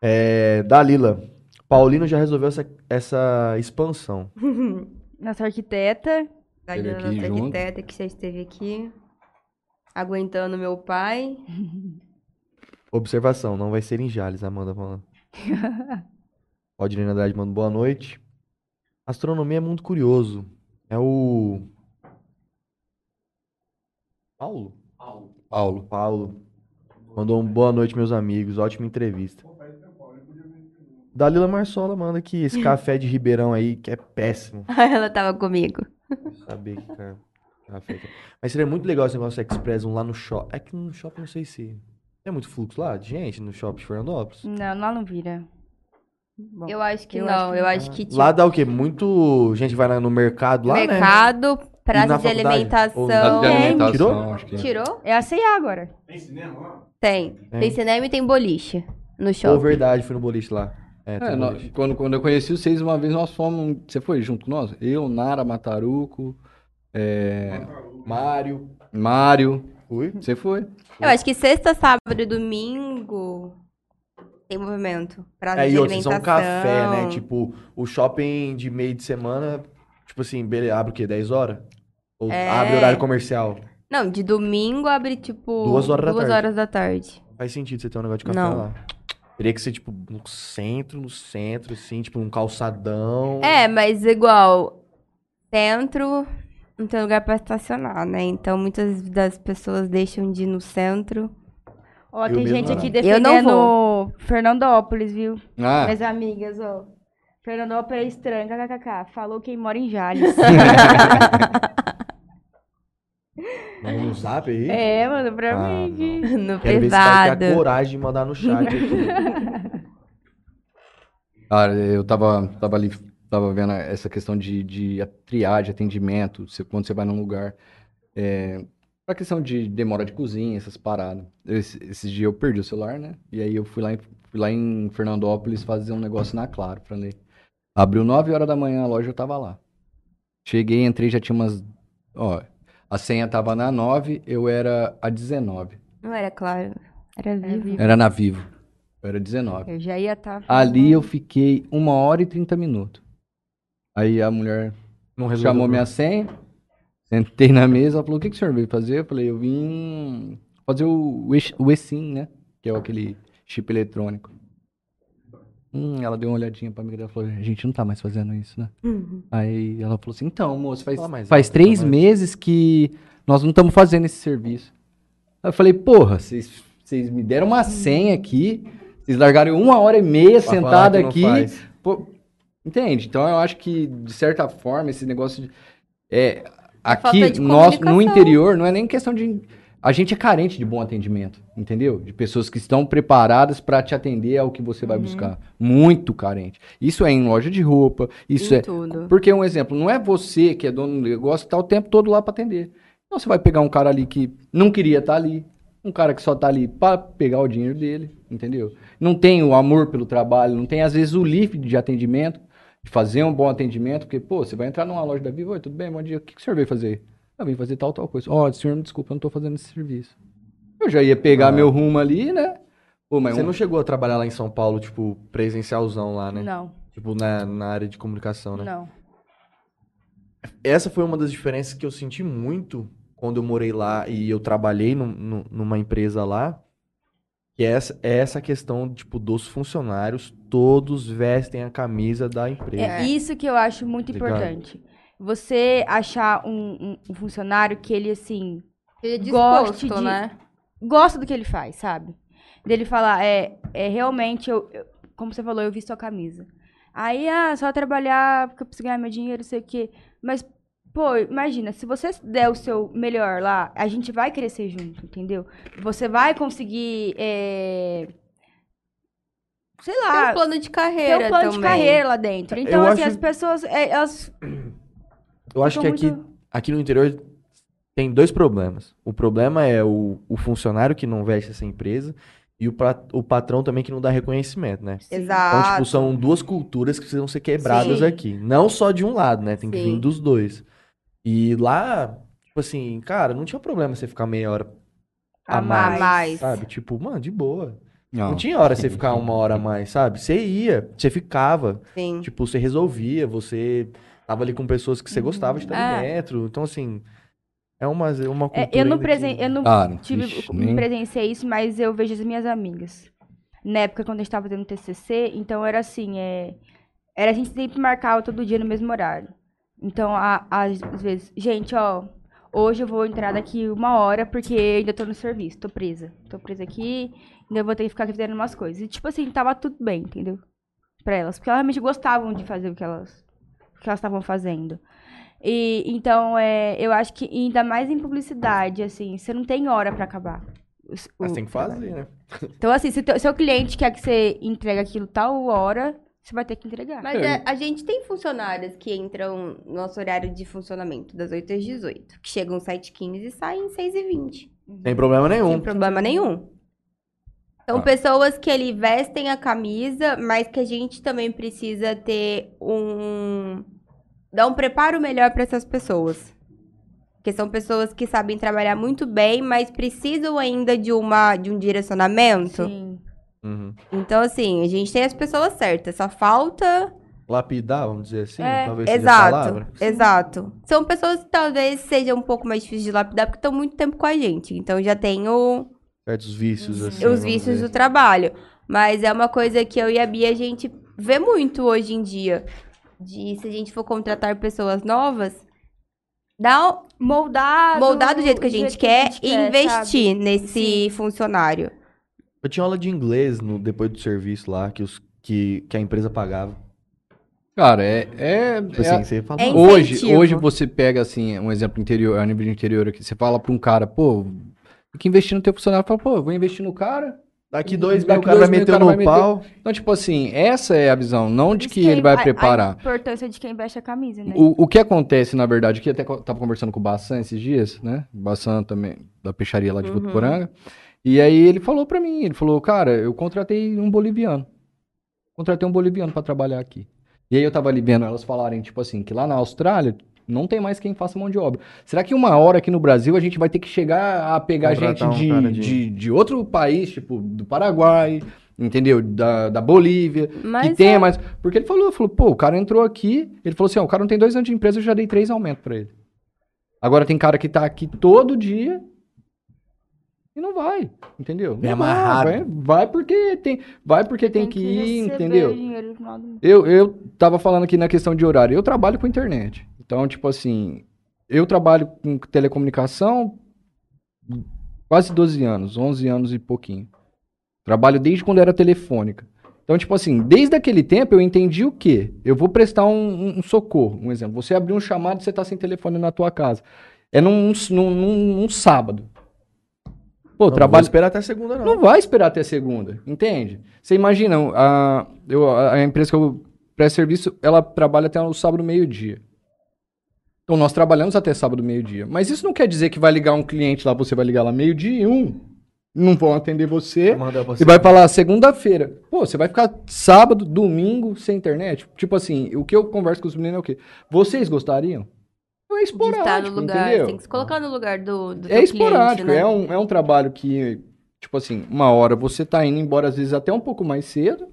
É. Dalila. Paulino já resolveu essa, essa expansão.
Nossa arquiteta.
Da
Ele
nossa
aqui junto.
arquiteta que já esteve aqui. Aguentando meu pai.
Observação, não vai ser em Jales, Amanda falando. Odilene Andrade manda boa noite. Astronomia é muito curioso. É o. Paulo?
Paulo.
Paulo. Mandou um boa noite, meus amigos. Ótima entrevista. Dalila Marsola manda aqui esse café de Ribeirão aí, que é péssimo.
Ela tava comigo.
Saber que cara, café que é. Mas seria muito legal esse negócio Express um lá no shopping. É que no shopping não sei se. Tem muito fluxo lá de gente no shopping de Fernandópolis?
Não, lá não vira. Bom,
Eu acho que
Eu
não.
acho que
eu acho que tipo,
Lá dá o quê? Muito gente vai lá no mercado lá, né?
mercado, praça de?
Ou
alimentação.
Praça de
Tem.
alimentação,
Tirou?
acho que-
Tirou?
é a C&A agora.
Tem cinema lá?
Tem.
Tem.
Tem cinema e tem boliche no
Ou
shopping.
verdade, fui no boliche lá. É,
É,
tem
nó-
boliche.
quando, quando eu conheci vocês uma vez, nós fomos. Você foi junto com nós? Eu, Nara, Mataruco, é,
Mário.
Mário.
Fui.
Você foi?
Eu acho que sexta, sábado e domingo tem movimento. Praça
É,
de
e outros, são café, né? Tipo, o shopping de meio de semana, tipo assim, beleza, abre o quê? 10 horas? Ou
É.
abre horário comercial?
Não, de domingo abre tipo
Duas horas da
duas
tarde.
horas da tarde.
Faz sentido você ter um negócio de café
Não.
lá. Teria que ser, tipo, no centro, no centro, assim, tipo, um calçadão.
É, mas igual, centro não tem lugar pra estacionar, né? Então muitas das pessoas deixam de ir no centro.
Ó,
Eu
tem gente aqui
Eu não
defendendo Fernandópolis, viu?
Ah,
Minhas amigas, ó. Fernandópolis é estranho, kkk. Falou quem mora em Jales.
Manda no zap aí.
é, mano, pra
Ah,
mim. que-
No
Quero ver se vai ter
privado.
a coragem de mandar no chat aqui.
Cara, eu tava, tava ali, tava vendo essa questão de, de a triagem, atendimento, você- quando você vai num lugar. É, pra questão de demora de cozinha, essas paradas. Esse, esses dias eu perdi o celular, né? E aí eu fui lá em, fui lá em Fernandópolis fazer um negócio na Claro pra ler. Abriu 9 horas da manhã, a loja eu tava lá. Cheguei, entrei, já tinha umas. Ó, a senha tava na 9, eu era a 19.
Não era claro. Era vivo.
vivo.
Era na Vivo. Eu era 19.
Eu já ia estar.
Ali eu fiquei uma hora e 30 minutos. Aí a mulher chamou minha senha, sentei na mesa, ela falou, o que, que o senhor veio fazer? Eu falei, eu vim fazer o, o o eSIM, né? Que é aquele chip eletrônico. Hum, ela deu uma olhadinha pra mim e falou, a gente não tá mais fazendo isso, né?
Uhum.
Aí ela falou assim, então, moço, faz, faz
alto,
três
mais.
meses que nós não estamos fazendo esse serviço. Aí eu falei, porra, vocês vocês me deram uma senha aqui, vocês largaram uma hora e meia
Pra
sentada aqui. Pô, entende? Então eu acho que, de certa forma, esse negócio de. É, aqui,
de
nós, no interior, não é nem questão de. A gente é carente de bom atendimento, entendeu? De pessoas que estão preparadas para te atender ao que você
Uhum.
vai buscar. Muito carente. Isso é em loja de roupa, isso
Em
é.
tudo.
Porque, um exemplo, não é você que é dono do negócio que tá o tempo todo lá para atender. Então você vai pegar um cara ali que não queria estar ali, um cara que só tá ali para pegar o dinheiro dele, entendeu? Não tem o amor pelo trabalho, não tem às vezes o lift de atendimento, de fazer um bom atendimento, porque, pô, você vai entrar numa loja da Vivo, oi, tudo bem, bom dia, o que, que o senhor veio fazer? Eu vim fazer tal, tal coisa. Ó, senhor, me desculpa, eu não tô fazendo esse serviço. Eu já ia pegar
Ah.
meu rumo ali, né? Pô, mas
Você
um-
não chegou a trabalhar lá em São Paulo, tipo, presencialzão lá, né?
Não,
Tipo, na, na área de comunicação, né?
não.
Essa foi uma das diferenças que eu senti muito quando eu morei lá e eu trabalhei num- num- numa empresa lá. Que é essa, é essa questão, tipo, dos funcionários, todos vestem a camisa da empresa.
É isso que eu acho muito
Ligado.
importante. Você achar um, um- funcionário que ele, assim,
Ele é
Goste
disposto,
de-
né?
gosta do que ele faz, sabe? Dele falar, é, é realmente, eu, eu- como você falou, eu vi sua camisa. Aí, ah, só trabalhar porque eu preciso ganhar meu dinheiro, não sei o quê. Mas, pô, imagina, se você der o seu melhor lá, a gente vai crescer junto, entendeu? Você vai conseguir, é, sei
Tem
lá,
um plano de
ter
carreira
um plano
também.
de carreira lá dentro. Então,
Eu
assim,
acho-
as pessoas, é, elas
Eu acho que
ficam
aqui,
muito-
aqui no interior tem dois problemas. O problema é o, o funcionário que não veste essa empresa e o, pra- o patrão também que não dá reconhecimento, né? Então,
Exato.
tipo, são duas culturas que precisam ser quebradas
Sim.
aqui. Não só de um lado, né? Tem que vir
Sim.
dos dois. E lá, tipo assim, cara, não tinha problema você ficar meia hora a
A
mais,
mais.
sabe? Tipo, mano, de boa. Não,
Não.
tinha hora você ficar uma hora a mais, sabe? Você ia, você ficava.
Sim.
Tipo, você resolvia, você tava ali com pessoas que você gostava de estar ali
É.
dentro. Então, assim, é uma, é uma cultura
É, eu não, presen
que-
eu não
Cara,
tive,
ixi, nem-
presenciei isso, mas eu vejo as minhas amigas. Na época, quando a gente tava fazendo TCC, então era assim, é, era a gente sempre marcava todo dia no mesmo horário. Então, a- às vezes, gente, ó, hoje eu vou entrar daqui uma hora porque ainda tô no serviço, tô presa. Tô presa aqui, ainda vou ter que ficar aqui fazendo umas coisas. E, tipo assim, tava tudo bem, entendeu? Pra elas, porque elas realmente gostavam de fazer o que elas que elas estavam fazendo. E então, é, eu acho que ainda mais em publicidade, assim, você não tem hora pra acabar. o-
Mas tem que fazer, né?
Então, assim, se o seu cliente quer que você entregue aquilo tal hora, você vai ter que entregar.
Mas é, a gente tem funcionárias que entram no nosso horário de funcionamento, das 8 às 18, que chegam às 7h15 e saem às 6h20.
Sem problema nenhum.
Sem problema nenhum. São
Ah.
pessoas que ali vestem a camisa, mas que a gente também precisa ter um. dar um preparo melhor para essas pessoas. Porque são pessoas que sabem trabalhar muito bem, mas precisam ainda de, uma, de um direcionamento.
Sim.
Uhum.
Então, assim, a gente tem as pessoas certas. Só falta
Lapidar, vamos dizer assim,
É,
talvez seja a
Exato,
palavra.
exato. São pessoas que talvez sejam um pouco mais difíceis de lapidar porque estão muito tempo com a gente. Então já tem o-
Certos vícios,
Uhum.
assim.
os vícios do trabalho. Mas é uma coisa que eu e a Bia a gente vê muito hoje em dia. De se a gente for contratar pessoas novas, dá um-
Moldar,
moldar do jeito que a gente quer e
quer,
investir
sabe?
nesse funcionário.
Eu tinha aula de inglês no, depois do serviço lá, que, os, que, que a empresa pagava.
Cara, é. é,
Tipo
é-
assim, você fala,
É
"Mano,
hoje, hoje você pega, assim, um exemplo interior, a nível de interior aqui, você fala pra um cara, pô, tem que investir no teu funcionário, fala, pô, eu vou investir no cara.
daqui dois meses
Daqui
o cara vai meter no
vai meter-
pau.
Então, tipo assim, essa é a visão, não de que
quem
ele vai
a-
preparar.
A importância de quem veste a camisa, né?
O, o que acontece, na verdade, que até tava conversando com o Bassan esses dias, né? O Bassan também, da peixaria lá de
Uhum.
Votuporanga. E aí ele falou pra mim, ele falou, cara, eu contratei um boliviano. Contratei um boliviano pra trabalhar aqui. E aí eu tava ali vendo elas falarem, tipo assim, que lá na Austrália não tem mais quem faça mão de obra. Será que uma hora aqui no Brasil a gente vai ter que chegar a pegar gente
um
de, de...
de-
De, outro país, tipo, do Paraguai, entendeu? Da, da Bolívia,
Mas
que tenha
é-
mais. Porque ele falou, falou, pô, o cara entrou aqui, ele falou assim, ó, o cara não tem dois anos de empresa, eu já dei três aumentos pra ele. Agora tem cara que tá aqui todo dia e não vai, entendeu?
Vem
Não vai,
amarrado.
Vai, vai porque tem, vai porque tem, que, ir,
receber
entendeu? Eu, eu tava falando aqui na questão de horário. Eu trabalho com internet. Então, tipo assim, eu trabalho com telecomunicação quase 12 anos, 11 anos e pouquinho. Trabalho desde quando era telefônica. Então, tipo assim, desde aquele tempo eu entendi o quê? Eu vou prestar um, um- socorro. Um exemplo, você abriu um chamado e você tá sem telefone na tua casa. É num, num, num- num sábado. Pô,
Não, não
trabalho.
esperar até segunda, não.
Não vai esperar até segunda, entende? Você imagina, a, eu, a empresa que eu presto serviço, ela trabalha até o sábado meio-dia. Então nós trabalhamos até sábado meio-dia. Mas isso não quer dizer que vai ligar um cliente lá, você vai ligar lá meio-dia e um. Não vão atender você.
Manda pra
E vai falar segunda-feira. Pô, você vai ficar sábado, domingo sem internet? Tipo assim, o que eu converso com os meninos é o quê? Vocês gostariam? É
estar
esporádico,
no lugar.
entendeu?
Tem que se colocar no lugar do, do
É esporádico,
cliente, né?
é, um, é um trabalho que, tipo assim, uma hora você tá indo embora, às vezes até um pouco mais cedo,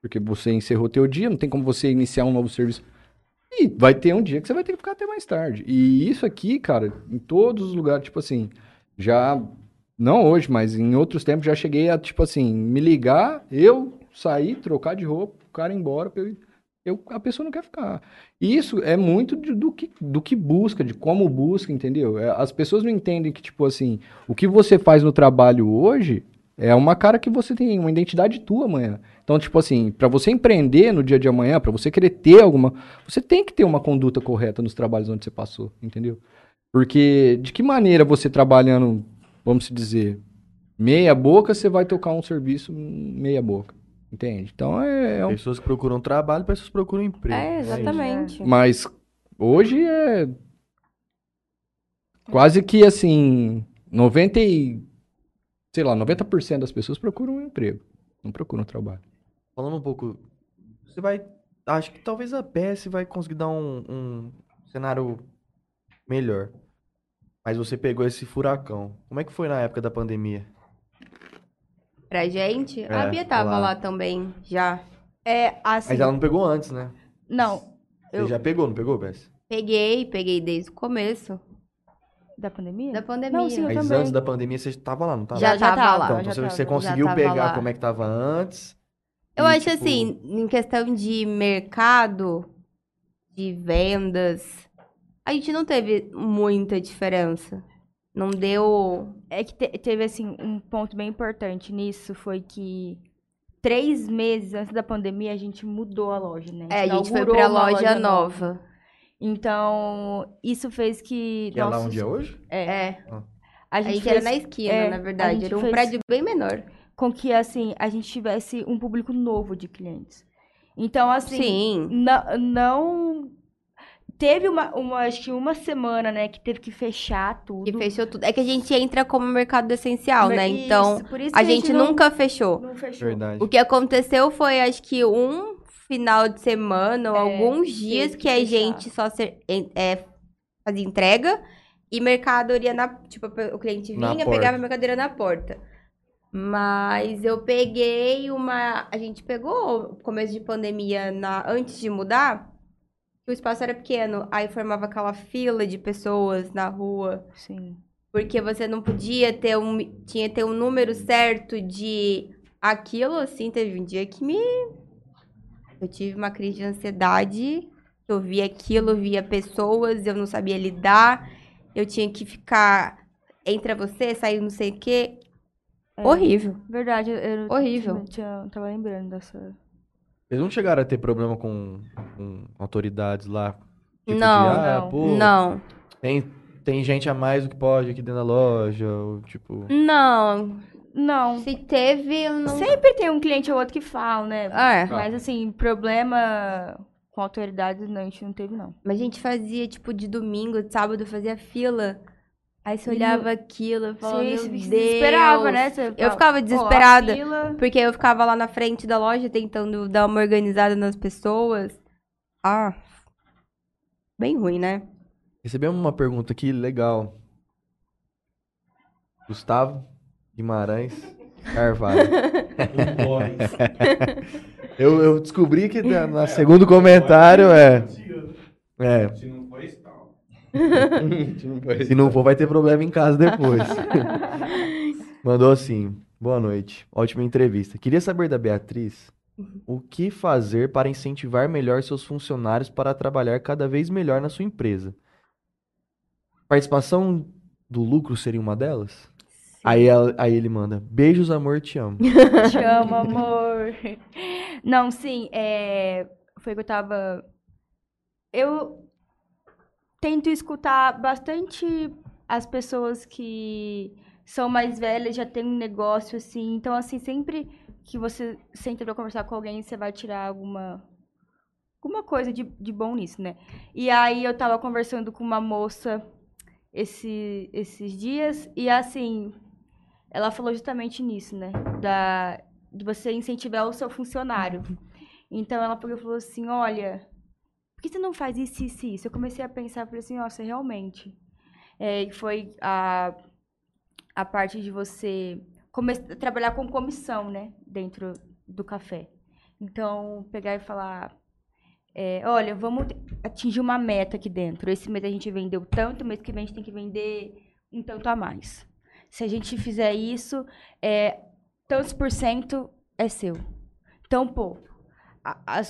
porque você encerrou teu dia, não tem como você iniciar um novo serviço. E vai ter um dia que você vai ter que ficar até mais tarde. E isso aqui, cara, em todos os lugares, tipo assim, já, não hoje, mas em outros tempos já cheguei a, tipo assim, me ligar, eu sair, trocar de roupa, o cara ir embora, eu eu- a pessoa não quer ficar. E isso é muito de- do que, do que busca, de como busca, entendeu? É, As pessoas não entendem que, tipo assim, o que você faz no trabalho hoje é uma cara que você tem, uma identidade tua amanhã. Então, tipo assim, pra você empreender no dia de amanhã, pra você querer ter alguma. Você tem que ter uma conduta correta nos trabalhos onde você passou, entendeu? Porque de que maneira você trabalhando, vamos se dizer, meia boca, você vai tocar um serviço meia boca. Entende? Então é, é um
Pessoas que procuram trabalho, pessoas que procuram emprego.
É,
isso.
exatamente.
Mas hoje é quase que assim, 90 e sei lá, 90% das pessoas procuram um emprego, não procuram trabalho.
Falando um pouco, você vai, acho que talvez a PS vai conseguir dar um, um cenário melhor. Mas você pegou esse furacão. Como é que foi na época da pandemia?
Pra gente, a
É,
Bia tava
lá.
lá também, já.
É, assim.
Mas ela não pegou antes, né?
Não,
Você
Eu-
já pegou, não pegou, PS?
Peguei, peguei desde o começo
da pandemia?
da pandemia.
Não, sim, eu
Mas
também.
antes da pandemia você tava lá, não tava?
Já
já
tava
tava,
lá.
Então,
já
então você,
tava.
você
Já
conseguiu
tava
pegar
lá.
como é que tava antes.
Eu
e,
acho
tipo,
assim, em questão de mercado, de vendas, a gente não teve muita diferença. Não deu.
É que te- teve, assim, um ponto bem importante nisso, foi que três meses antes da pandemia a gente mudou a loja, né?
É, a gente foi pra
uma
loja nova.
Então, isso fez que...
Que é lá
nossos-
onde é hoje?
É,
É.
a
A
gente,
gente era
fez
na esquina,
é,
na
a
verdade.
gente
Era um
fez-
prédio bem menor.
Com que, assim, a gente tivesse um público novo de clientes. Então, assim,
Sim.
não, teve uma, uma, acho que uma semana, né, que teve que fechar tudo.
Que fechou tudo. É que a gente entra como mercado essencial, né?
Isso,
Então,
por isso
a
que
gente
não-
nunca fechou.
não fechou.
Verdade.
O que aconteceu foi, acho que um final de semana ou
É,
alguns dias
que
que a
fechar.
gente só ser, é, fazia entrega e mercadoria na. Tipo, o cliente vinha, pegava a mercadoria na porta. Mas eu peguei uma. A gente pegou o começo de pandemia na, antes de mudar, o espaço era pequeno. Aí formava aquela fila de pessoas na rua.
Sim.
Porque você não podia ter um. Tinha que ter um número certo de aquilo, assim. Teve um dia que me. Eu tive uma crise de ansiedade. Eu via aquilo, via pessoas, eu não sabia lidar. Eu tinha que ficar entre você, sair não sei o quê.
É.
Horrível.
Verdade, eu, eu
Horrível.
tinha, tinha- tava lembrando dessa.
Eles não chegaram a ter problema com, com autoridades lá? Tipo de,
Não,
ah,
não.
pô,
Não.
Tem, tem gente a mais do que pode aqui dentro da loja, ou tipo...
Não.
Não.
Se teve, eu não.
Sempre tem um cliente ou outro que fala, né?
É.
Mas assim, problema com autoridades não, a gente não teve, não.
Mas a gente fazia, tipo, de domingo, de sábado, fazia fila. Aí você
Não-
olhava aquilo e falava,
Você
meu
se
Deus.
desesperava, né? Você
Eu ficava
"Ó, a
desesperada.
fila-
Porque eu ficava lá na frente da loja tentando dar uma organizada nas pessoas. Ah. Bem ruim, né?
Recebemos uma pergunta aqui legal. Gustavo Guimarães Carvalho. eu, eu descobri que na, na segundo comentário é. É,
Se não for,
vai ter problema em casa depois. Mandou assim: Boa noite, ótima entrevista. Queria saber da Beatriz o que fazer para incentivar melhor seus funcionários para trabalhar cada vez melhor na sua empresa. Participação do lucro seria uma delas? Aí, ela- aí ele manda: Beijos, amor, te amo.
Te amo, amor. Não, sim, é... foi que eu tava. Eu tento escutar bastante as pessoas que são mais velhas, já têm um negócio assim. Então, assim, sempre que você senta pra conversar com alguém, você vai tirar alguma. Alguma coisa de, de bom nisso, né? E aí eu tava conversando com uma moça esse, esses dias, e assim, ela falou justamente nisso, né? Da, de você incentivar o seu funcionário. Então ela falou assim: olha, por que você não faz isso, isso isso? Eu comecei a pensar, falei assim, nossa, realmente. É, foi a, a parte de você come, trabalhar com comissão, né? Dentro do café. Então, pegar e falar. é, olha, vamos atingir uma meta aqui dentro. Esse mês a gente vendeu tanto, mês que vem a gente tem que vender um tanto a mais. Se a gente fizer isso, é, tantos por cento é seu. Então, pô, a, a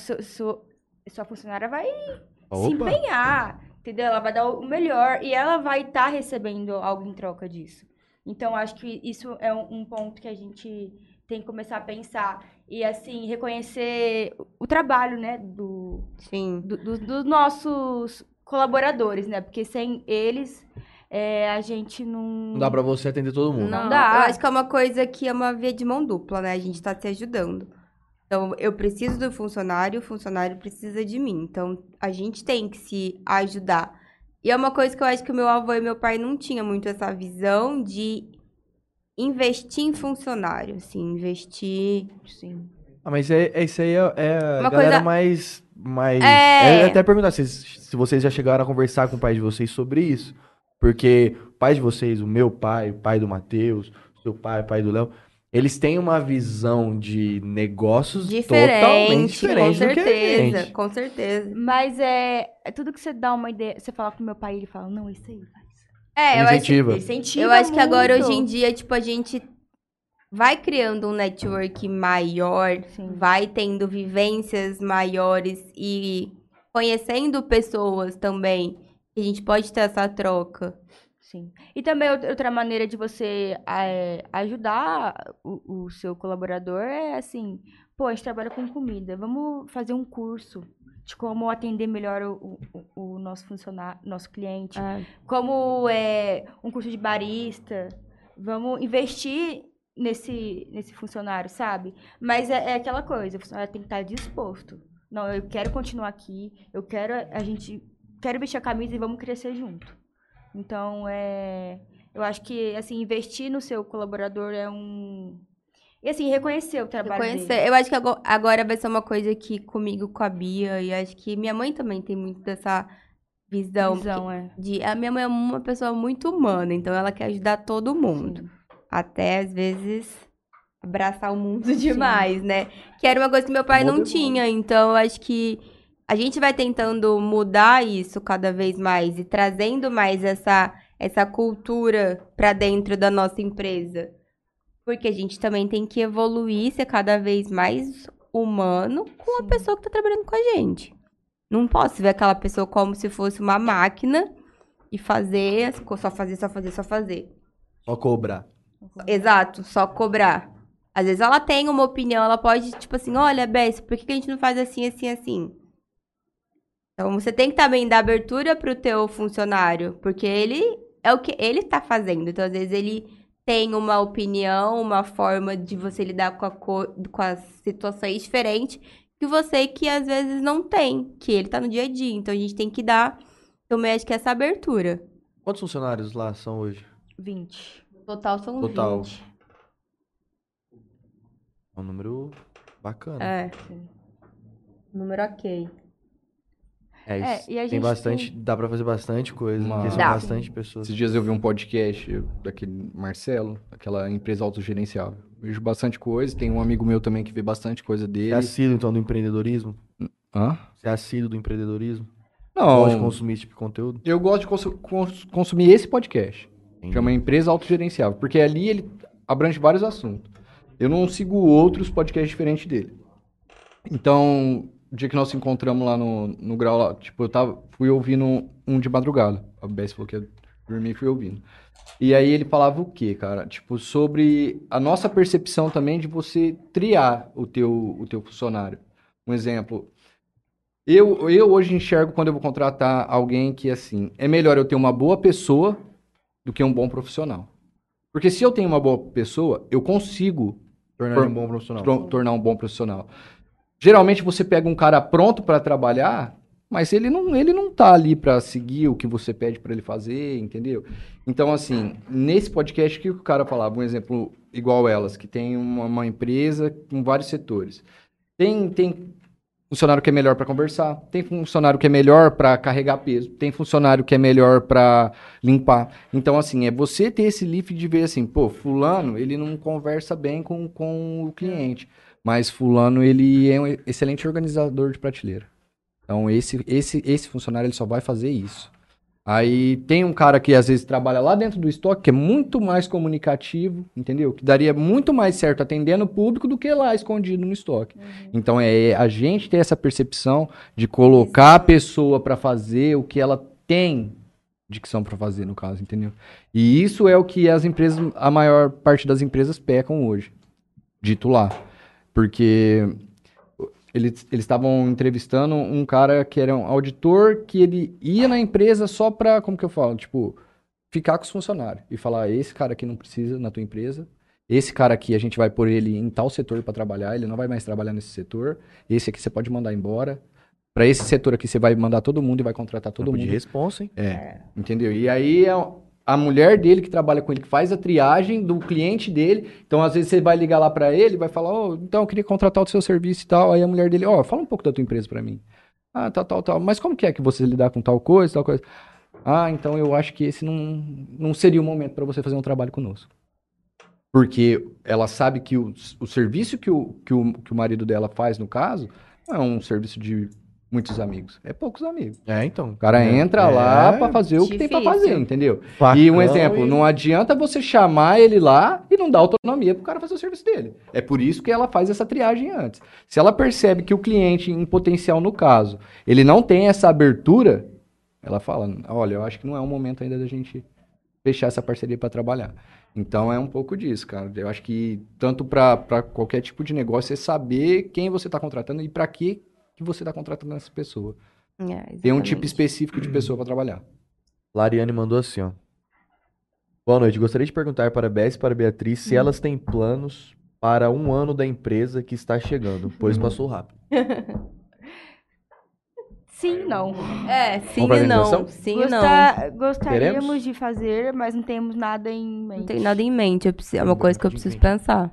sua funcionária vai se
Opa.
empenhar, entendeu? Ela vai dar o melhor e ela vai estar recebendo algo em troca disso. Então, acho que isso é um, um ponto que a gente tem que começar a pensar. E, assim, reconhecer o trabalho, né, do,
Sim.
do- do- dos nossos colaboradores, né? Porque sem eles, é, a gente não...
Não dá pra você atender todo mundo.
Não,
dá.
Eu acho que é uma coisa que é uma via de mão dupla, né? A gente tá se ajudando. Então, eu preciso do funcionário, o funcionário precisa de mim. Então, a gente tem que se ajudar. E é uma coisa que eu acho que o meu avô e meu pai não tinham muito essa visão de investir em funcionário, assim, investir.
Sim.
Ah, mas é, é isso aí é, é a
Uma
galera
coisa-
mais. mais...
É.
Eu até perguntar se, se vocês já chegaram a conversar com o pai de vocês sobre isso. Porque o pai de vocês, o meu pai, o pai do Matheus, o seu pai, o pai do Léo, eles têm uma visão de negócios totalmente
Diferente, com
diferente do que a
certeza,
gente.
com certeza.
Mas é, é tudo que você dá uma ideia, você fala com meu pai, ele fala, não, isso aí faz.
É, eu acho,
Incentiva.
Incentiva
eu acho que agora,
muito.
hoje em dia, tipo, a gente vai criando um network maior,
Sim.
vai tendo vivências maiores e conhecendo pessoas também. que A gente pode ter essa troca.
Sim. E também outra maneira de você é, ajudar o, o seu colaborador é assim, pô, a gente trabalha com comida, vamos fazer um curso de como atender melhor o, o, o nosso funcionário, nosso cliente, como é um curso de barista, vamos investir nesse, nesse funcionário, sabe? Mas é, é aquela coisa, o funcionário tem que estar disposto. Não, eu quero continuar aqui, eu quero a gente quero vestir a camisa e vamos crescer junto. Então, é, eu acho que assim investir no seu colaborador é um e assim reconhecer o trabalho dele.
Conhecer. Eu acho que ago- agora vai ser uma coisa que comigo, com a Bia, e acho que minha mãe também tem muito dessa visão.
Visão, é.
De, a minha mãe é uma pessoa muito humana, então ela quer ajudar todo mundo.
Sim.
Até, às vezes, abraçar o mundo demais, né? Que era uma coisa que meu pai não tinha. Então, eu acho que a gente vai tentando mudar isso cada vez mais e trazendo mais essa, essa cultura pra dentro da nossa empresa. Porque a gente também tem que evoluir, ser cada vez mais humano com a pessoa que tá trabalhando com a gente. Não posso ver aquela pessoa como se fosse uma máquina e fazer, só fazer, só fazer, só fazer.
Só cobrar.
Exato, só cobrar. Às vezes ela tem uma opinião, ela pode, tipo assim, olha, Bess, por que a gente não faz assim, assim, assim? Então você tem que também dar abertura pro teu funcionário, porque ele é o que ele tá fazendo. Então, às vezes, ele tem uma opinião, uma forma de você lidar com, a co- com as situações diferentes que você que às vezes não tem, que ele tá no dia a dia. Então a gente tem que dar também acho que essa abertura.
Quantos funcionários lá são hoje?
20.
Total são
Total.
20.
É um número bacana.
É. Número ok.
É,
É,
isso.
e a
tem
gente
bastante, dá pra fazer bastante coisa,
Uma-
Dá.
bastante pessoas.
Esses dias eu vi um podcast daquele Marcelo, aquela empresa autogerenciável. Vejo bastante coisa, tem um amigo meu também que vê bastante coisa
Você é
dele.
assíduo, então, do empreendedorismo?
Hã?
Você é assíduo do empreendedorismo? Gosta de
Não,
consumir esse tipo de conteúdo?
eu gosto de consu- cons- consumir esse podcast.
Entendi.
Chama Empresa Autogerenciável, porque ali ele abrange vários assuntos. Eu não sigo outros podcasts diferentes dele. Então, o dia que nós nos encontramos lá no, no grau, lá, tipo, eu tava, fui ouvindo um de madrugada. A Bess falou que ia dormir e fui ouvindo. E aí ele falava o quê, cara? Tipo, sobre a nossa percepção também de você triar o teu, o teu funcionário. Um exemplo, eu, eu hoje enxergo quando eu vou contratar alguém que, assim, é melhor eu ter uma boa pessoa do que um bom profissional. Porque se eu tenho uma boa pessoa, eu consigo
Tornar um bom profissional.
tornar um bom profissional. Geralmente você pega um cara pronto para trabalhar, mas ele não, ele não tá ali para seguir o que você pede para ele fazer, entendeu? Então, assim, nesse podcast, que o cara falava? Um exemplo igual elas, que tem uma, uma empresa com vários setores. Tem, tem funcionário que é melhor para conversar, tem funcionário que é melhor para carregar peso, tem funcionário que é melhor para limpar. Então, assim, é você ter esse lift de ver assim, pô, fulano, ele não conversa bem com, com o cliente, mas fulano, ele é um excelente organizador de prateleira. Então, esse, esse, esse funcionário, ele só vai fazer isso. Aí tem um cara que às vezes trabalha lá dentro do estoque, que é muito mais comunicativo, entendeu? Que daria muito mais certo atendendo o público do que lá escondido no estoque. Então é a gente ter essa percepção de colocar a pessoa para fazer o que ela tem dicção para fazer, no caso, entendeu? E isso é o que as empresas, a maior parte das empresas pecam hoje, dito lá. Porque eles eles estavam entrevistando um cara que era um auditor que ele ia na empresa só pra, como que eu falo, tipo, ficar com os funcionários e falar, esse cara aqui não precisa na tua empresa, esse cara aqui a gente vai pôr ele em tal setor para trabalhar, ele não vai mais trabalhar nesse setor, esse aqui você pode mandar embora. Pra esse setor aqui você vai mandar todo mundo e vai contratar todo
Tempo
mundo.
de responsa, hein?
É, entendeu? E aí é a mulher dele que trabalha com ele, que faz a triagem do cliente dele. Então, às vezes, você vai ligar lá pra ele, vai falar, ó, então eu queria contratar o seu serviço e tal. Aí a mulher dele, ó, fala um pouco da tua empresa pra mim. Ah, tal, tal, tal. Mas como que é que você lidar com tal coisa, tal coisa? Ah, então eu acho que esse não, não seria o momento pra você fazer um trabalho conosco. Porque ela sabe que o, o serviço que o, que, o, que o marido dela faz, no caso, é um serviço de muitos amigos. É poucos amigos.
É, então.
O cara
É.
entra lá
É.
pra fazer o que tem pra
Difícil.
fazer, entendeu?
Facão
e um exemplo,
e-
não adianta você chamar ele lá e não dar autonomia pro cara fazer o serviço dele. É por isso que ela faz essa triagem antes. Se ela percebe que o cliente em potencial, no caso, ele não tem essa abertura, ela fala, olha, eu acho que não é o momento ainda da gente fechar essa parceria para trabalhar. Então é um pouco disso, cara. Eu acho que tanto para qualquer tipo de negócio é saber quem você está contratando e para que que você está contratando essa pessoa.
É,
Tem um tipo específico de pessoa para trabalhar.
Lariane mandou assim, ó. Boa noite. Gostaria de perguntar para a Bess e para a Beatriz se elas têm planos para um ano da empresa que está chegando, pois passou rápido.
Sim, não.
É, sim e não.
organização?
Sim e não.
Gostar- gostaríamos
Queremos?
de fazer, mas não temos nada em mente.
Não tem nada em mente. eu preciso- é uma coisa que eu preciso pensar.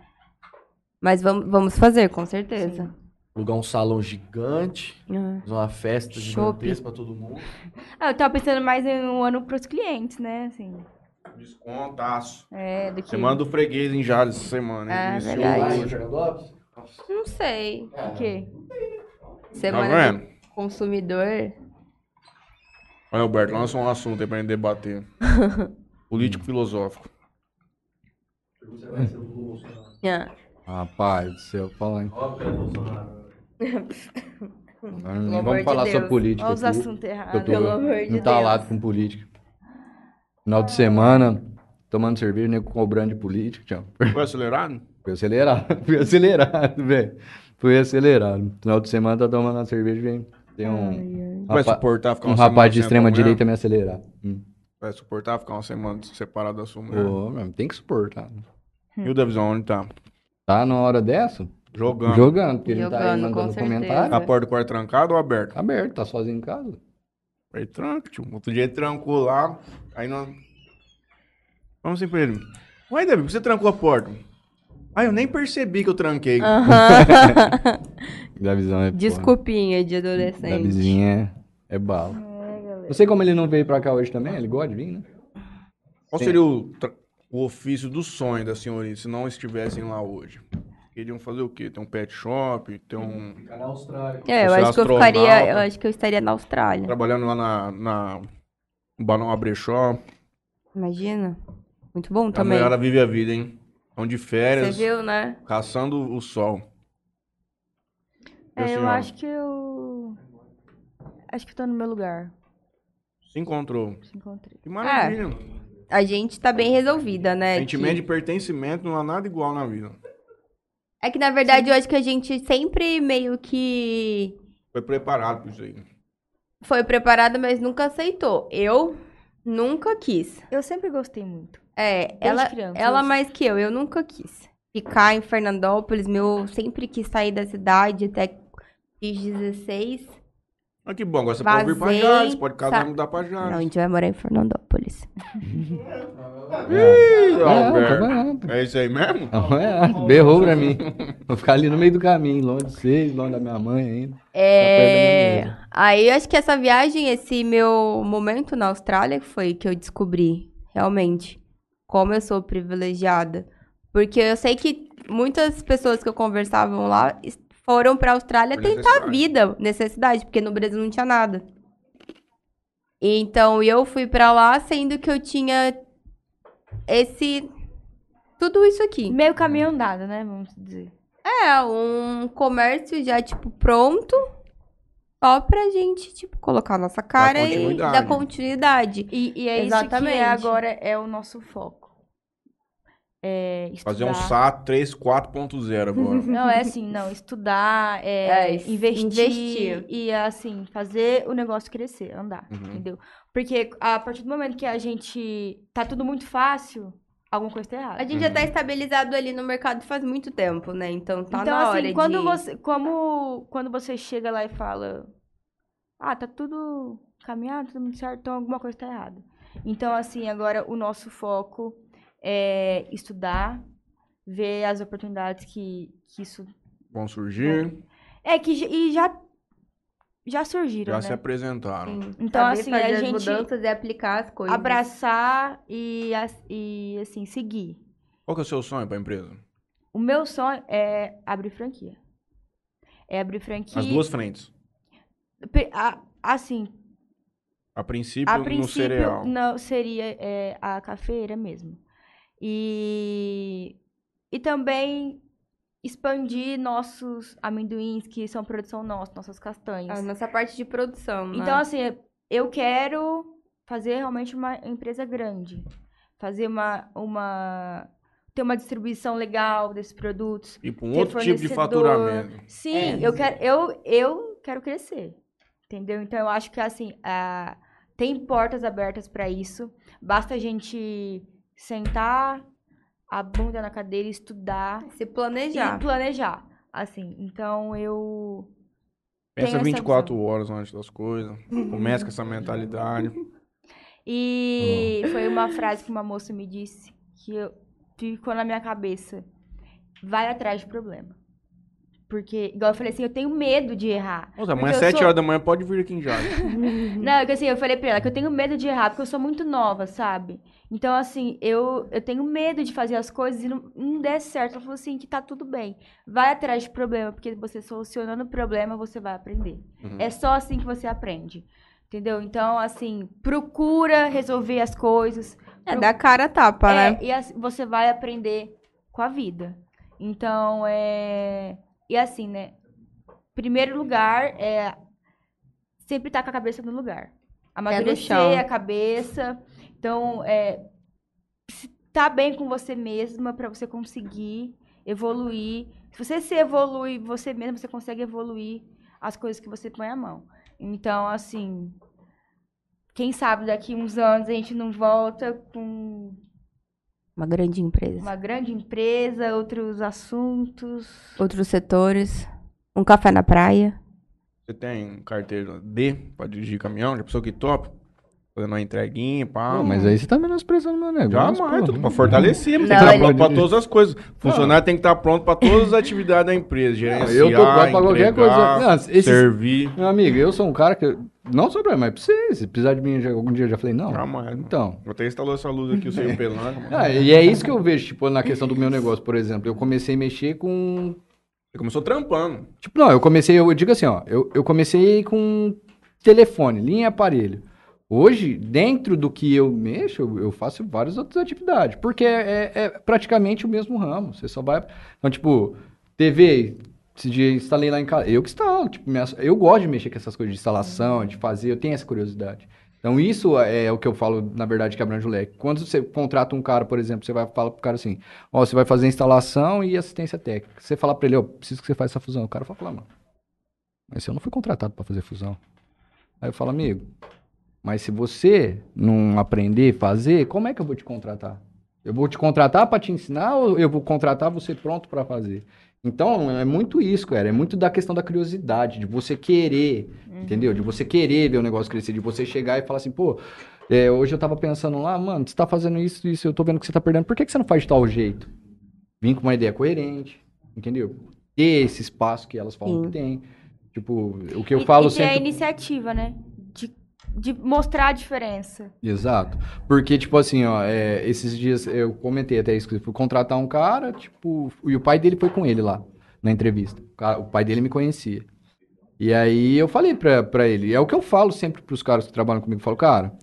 Mas vamos, vamos fazer, com certeza.
Alugar um salão gigante,
É.
fazer uma festa
Chopp.
gigantesca para todo mundo.
Ah, eu tava pensando mais em um ano pros clientes, né? Assim,
Descontaço.
é, do que...
Semana do freguês em Jales essa semana. hein?
É,
Delicioso.
verdade. Não sei.
O quê?
Tá
Semana do
vendo?
consumidor.
Olha, Alberto, lança um assunto aí pra gente debater. Político filosófico.
É.
Rapaz do céu, fala aí. Não, vamos
de
falar
Deus.
sobre política.
Olha os assuntos errados.
Pelo amor de
entalado
Deus.
com política. Final de semana, tomando cerveja, nego cobrando de política. Tchau.
Foi acelerado?
Fui acelerado, fui acelerado, velho. Fui acelerado. Final de semana tá tomando uma cerveja, vem. Tem um,
Vai
rapa-
suportar ficar
um rapaz de extrema direita me acelerar. Hum.
Vai suportar ficar uma semana separado da sua mulher?
Pô, tem que suportar.
E o Davizão, onde tá?
Tá na hora dessa?
Jogando.
Jogando, porque ele tá aí
Jogando, com
mandando comentário.
A porta do quarto trancado ou aberto?
Aberto, tá sozinho em casa.
Aí tranca, tio. Outro dia ele trancou lá. Aí nós. Vamos assim pra ele. Ué, Davi, por que você trancou a porta? Ah, eu nem percebi que eu tranquei.
Da visão é.
Desculpinha de
Da
adolescente.
vizinha é, é bala. Não sei como ele não veio pra cá hoje também, ele gosta de vir, né?
Qual seria o, o ofício do sonho da senhorita se não estivessem lá hoje? Queriam fazer o quê? Ter um pet shop? Ter um.
Ficar na Austrália.
É, eu
Você é
acho que eu ficaria. Eu acho que eu estaria na Austrália.
Trabalhando lá na. na no Balão Abrechó.
Imagina. Muito bom
A
também.
mulher vive a vida, hein? Estão de
Você
férias,
viu, né?
caçando o sol. A
É, eu
senhora?
acho que eu... Acho que eu tô no meu lugar.
Se encontrou.
Se encontrei.
Que maravilha.
A gente tá bem resolvida, né?
Sentimento
Que-
de pertencimento não há nada igual na vida.
É que, na verdade, eu acho que a gente sempre meio que
Foi preparado pra isso aí.
foi preparada, mas nunca aceitou. Eu nunca quis.
Eu sempre gostei muito.
É, ela,
criança,
ela
eu-
mais que eu, eu nunca quis. Ficar em Fernandópolis, meu, sempre quis sair da cidade até fiz 16.
Ah, que bom. Agora você pode vir pra
Vazei,
Jales. Pode casar
sa-
e mudar pra
Não, a
Jales.
gente vai morar em Fernandópolis.
Ih,
É,
Alberto.
tá
É isso aí mesmo?
É, berrou pra mim. Vou ficar ali no meio do caminho, longe de vocês, longe da minha mãe ainda. minha
É... Aí eu acho que essa viagem, esse meu momento na Austrália foi que eu descobri, realmente, como eu sou privilegiada. Porque eu sei que muitas pessoas que eu conversavam lá foram pra Austrália
Por
tentar
necessidade.
vida, necessidade, porque no Brasil não tinha nada. Então eu fui pra lá sendo que eu tinha esse tudo isso aqui.
Meio caminho andado, né? Vamos dizer.
É, um comércio já tipo pronto, só pra gente tipo colocar a nossa cara e
continuidade.
dar continuidade.
E, e é isso
Exatamente.
que agora é o nosso foco. É estudar.
Fazer um SAT 3 4.0 agora.
Não, é assim, não, estudar, é,
É,
investir,
investir.
e assim, fazer o negócio crescer, andar,
Uhum.
entendeu? Porque a partir do momento que a gente tá tudo muito fácil, alguma coisa tá errada.
A gente já tá estabilizado ali no mercado faz muito tempo, né? Então tá
então,
na
assim,
hora
quando
de...
você, como, quando você chega lá e fala, ah, tá tudo caminhado, tudo muito certo, então alguma coisa tá errada. Então, assim, agora o nosso foco é estudar, ver as oportunidades que, que isso
Vão surgir,
É que j- e já já surgiram,
já
né?
se apresentaram.
Sim,
Então,
saber
assim,
fazer
a
as
gente
mudanças e aplicar as coisas.
abraçar e, as- e assim seguir.
Qual que é o seu sonho pra empresa?
O meu sonho é abrir franquia. É abrir franquia.
As duas frentes.
A- Assim,
A princípio,
a
no
princípio
cereal.
não seria é, a cafeira mesmo. E e também expandir nossos amendoins que são produção nossa, nossas castanhas.
A nossa parte de produção, né?
Então, assim, eu quero fazer realmente uma empresa grande. Fazer uma. uma ter uma distribuição legal desses produtos.
E pra um
ter
outro tipo de
fornecedor.
faturamento.
Sim,
É.
eu, quero, eu, eu quero crescer. Entendeu? Então, eu acho que, assim, a- tem portas abertas para isso. Basta a gente sentar a bunda na cadeira estudar
se planejar.
e planejar. Assim, então eu.
Pensa
Tem essa
24 horas antes das coisas. Começa com essa mentalidade.
E foi uma frase que uma moça me disse que eu, ficou na minha cabeça. Vai atrás de problema. Porque, igual eu falei assim, eu tenho medo de errar.
Nossa, amanhã,
eu
7
sou-
horas da manhã, pode vir aqui em Jales.
Não, é que assim, eu falei pra ela que eu tenho medo de errar, porque eu sou muito nova, sabe? Então, assim, eu, eu tenho medo de fazer as coisas e não, não der certo. Ela falou assim, que tá tudo bem. Vai atrás de problema, porque você solucionando o problema, você vai aprender.
Uhum.
É só assim que você aprende. Entendeu? Então, assim, procura resolver as coisas.
É, dar cara a tapa,
É,
né?
e assim, você vai aprender com a vida. Então, é. E assim, né? Primeiro lugar é sempre estar com a cabeça no lugar. Amadurecer a cabeça. Então, é. Tá bem com você mesma para você conseguir evoluir. Se você se evolui você mesma, você consegue evoluir as coisas que você põe a mão. Então, assim. Quem sabe daqui uns anos a gente não volta com
Uma grande empresa.
uma grande empresa, outros assuntos.
Outros setores. Um café na praia.
Você tem carteira D pra dirigir caminhão? Já pensou que top? Fazendo uma entreguinha, pá.
Pô, mas aí você tá menosprezando meu negócio.
Jamais, tudo pra fortalecer, mas
Não,
tem que estar
ele-
pronto pra todas as coisas. Funcionário tem que estar pronto pra todas as atividades da empresa. Gerenciar,
Eu tô pronto pra qualquer coisa. Não, esses-
servir.
Meu amigo, eu sou um cara que. Não sou problema, mas precisa. Se precisar de mim já- algum dia, eu já falei, não.
Jamais. mano.
Então.
Até instalou essa luz aqui, o seu pelanca. mano.
Ah, e é isso que eu vejo, tipo, na questão do meu negócio, por exemplo. Eu comecei a mexer com.
Você começou trampando.
Tipo, não, eu comecei, eu digo assim, ó, eu, eu comecei com telefone, linha e aparelho. Hoje, dentro do que eu mexo, eu, eu faço várias outras atividades, porque é, é praticamente o mesmo ramo. Você só vai. Então, tipo, TV, esse dia eu instalei lá em casa. Eu que instalo, tipo, minha- eu gosto de mexer com essas coisas de instalação, de fazer, eu tenho essa curiosidade. Então, isso é o que eu falo, na verdade, que abrange o leque. Quando você contrata um cara, por exemplo, você vai falar pro cara assim, ó, você vai fazer instalação e assistência técnica. Você fala pra ele, ó, preciso que você faça essa fusão. O cara fala, mano, mas eu não fui contratado pra fazer fusão. Aí eu falo, amigo, mas se você não aprender a fazer, como é que eu vou te contratar? Eu vou te contratar pra te ensinar ou eu vou contratar você pronto pra fazer? Então, é muito isso, cara. É muito da questão da curiosidade, de você querer, entendeu? De você querer ver o negócio crescer, de você chegar e falar assim, pô, é, hoje eu tava pensando lá, mano, você tá fazendo isso, isso, eu tô vendo que você tá perdendo, por que, que você não faz de tal jeito? Vim com uma ideia coerente, entendeu? Ter esse espaço que elas falam
Sim.
que tem. Tipo, o que eu
E-
falo
e ter a
sempre.
iniciativa, né? De, mostrar a diferença.
Exato. Porque, tipo assim, ó, é, esses dias eu comentei até isso, que eu fui contratar um cara, tipo, e o pai dele foi com ele lá, na entrevista. O, cara- o pai dele me conhecia. E aí eu falei pra, pra ele, é o que eu falo sempre pros caras que trabalham comigo, eu falo, cara,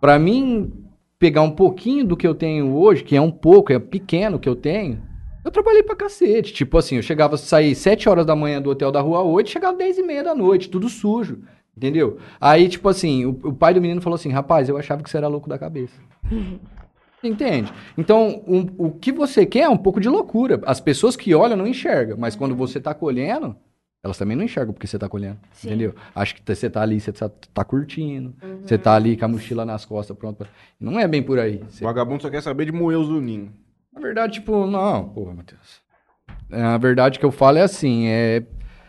pra mim pegar um pouquinho do que eu tenho hoje, que é um pouco, é pequeno que eu tenho, eu trabalhei pra cacete. Tipo assim, eu chegava, sair 7 horas da manhã do hotel da rua 8, chegava 10 e meia da noite, tudo sujo. Entendeu? Aí, tipo assim, o, o pai do menino falou assim, rapaz, eu achava que você era louco da cabeça. Entende? Então, um- o que você quer é um pouco de loucura. As pessoas que olham não enxergam, mas quando você tá colhendo, elas também não enxergam porque você tá colhendo.
Sim.
Entendeu? Acho que tá- você tá ali, você tá, tá curtindo, você tá ali com a mochila nas costas, pronto. pra- Não é bem por aí.
O
Você-
vagabundo só quer saber de moer os zuninhos.
Na verdade, tipo, não, porra, Matheus. É, A verdade que eu falo é assim, é,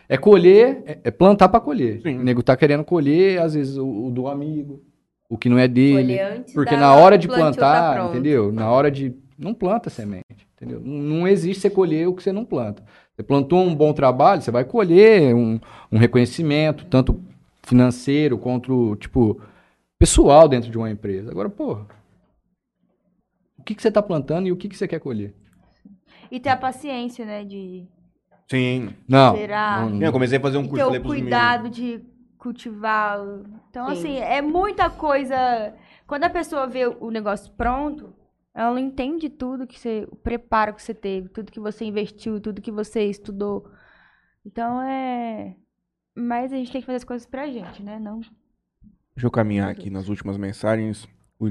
é colher, é, é plantar pra colher.
Sim.
O nego tá querendo colher, às vezes, o, o do amigo, o que não é dele. Porque na hora de
tá
plantar,
pronto.
entendeu? Na hora de. Não planta semente, entendeu? Não existe você colher o que você não planta. Você plantou um bom trabalho, você vai colher um, um reconhecimento, tanto financeiro quanto, tipo, pessoal dentro de uma empresa. Agora, porra. O que, que você tá plantando e o que, que você quer colher?
E ter a paciência, né? De
Sim.
Não.
Será?
não-
Eu comecei a fazer um
e
curso,
ter
falei
o cuidado de cultivar. Então,
Sim.
assim, é muita coisa. Quando a pessoa vê o negócio pronto, ela não entende tudo que você. O preparo que você teve, tudo que você investiu, tudo que você estudou. Então é. Mas a gente tem que fazer as coisas pra gente, né? Não.
Deixa eu caminhar aqui nas últimas mensagens. O,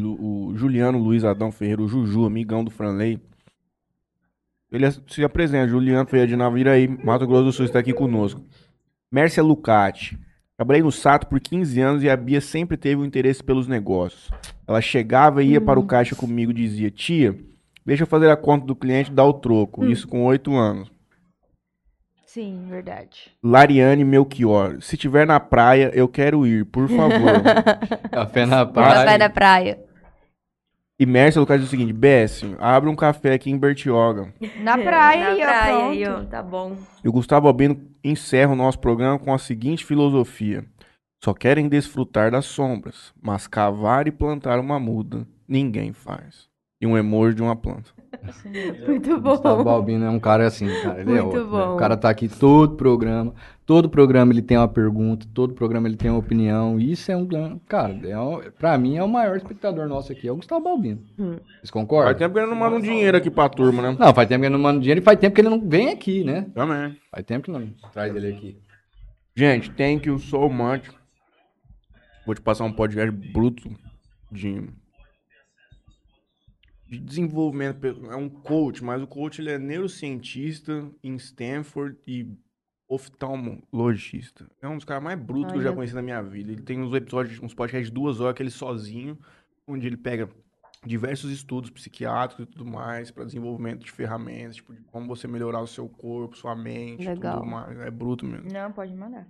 o Juliano Luiz Adão Ferreira, o Juju, amigão do Franley. Ele se apresenta, Juliano Ferreira de Naviraí, Mato Grosso do Sul, está aqui conosco. Mércia Lucati. Trabalhei no Sato por 15 anos e a Bia sempre teve um interesse pelos negócios. Ela chegava e ia para o caixa comigo e dizia, tia, deixa eu fazer a conta do cliente e dar o troco. Isso com 8 anos.
Sim, verdade.
Lariane Melchior. Se tiver na praia, eu quero ir, por favor.
Café na
Ela
praia.
vai da praia.
E Mércia Lucas diz o seguinte, Bessie, abre um café aqui em Bertioga.
Na praia,
Na
aí, ó,
praia,
pronto.
aí, ó, tá bom.
E o Gustavo Albino encerra o nosso programa com a seguinte filosofia. Só querem desfrutar das sombras, mas cavar e plantar uma muda, ninguém faz. E um emoji de uma planta.
Muito
Gustavo
bom.
Balbino é um cara assim, cara. Ele é
Muito
outro, né?
bom.
O cara tá aqui todo programa. Todo programa ele tem uma pergunta, todo programa ele tem uma opinião. Isso é um. Cara, é um, pra mim é o maior espectador nosso aqui, é o Gustavo Balbino.
Hum.
Vocês concordam?
Faz tempo que ele não manda um dinheiro aqui pra turma, né?
Não, faz tempo que ele não manda dinheiro e faz tempo que ele não vem aqui, né?
Também.
Faz tempo que não traz ele aqui.
Gente, thank you so much. Vou te passar um podcast bruto de, de desenvolvimento. É um coach, mas o coach ele é neurocientista em Stanford e oftalmologista. É um dos caras mais brutos que eu já conheci na minha vida. Ele tem uns episódios, uns podcasts de duas horas que ele sozinho, onde ele pega diversos estudos psiquiátricos e tudo mais para desenvolvimento de ferramentas, tipo de como você melhorar o seu corpo, sua mente,
Legal.
tudo mais. É bruto mesmo.
Não, pode mandar.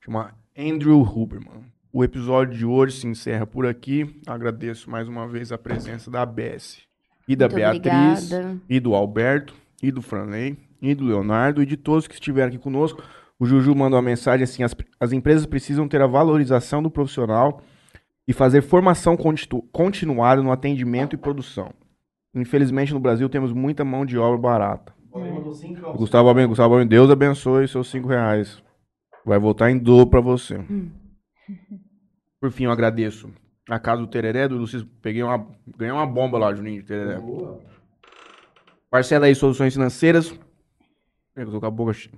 Chama Andrew Huberman. O episódio de hoje se encerra por aqui. Agradeço mais uma vez a presença da Bessie e da
Muito
Beatriz
obrigada.
e do Alberto e do Franley e do Leonardo e de todos que estiveram aqui conosco. O Juju mandou uma mensagem assim: as, as empresas precisam ter a valorização do profissional e fazer formação contitu- continuada no atendimento e produção. Infelizmente, no Brasil, temos muita mão de obra barata. Gustavo Albino, Gustavo Albino, Deus abençoe seus cinco reais. Vai voltar em dobro pra você. Por fim, eu agradeço a casa do Tereré, do Lucis. Peguei uma, ganhei uma bomba lá, Juninho, de Tereré. Parcela aí soluções financeiras. Eu tô com a boca cheia.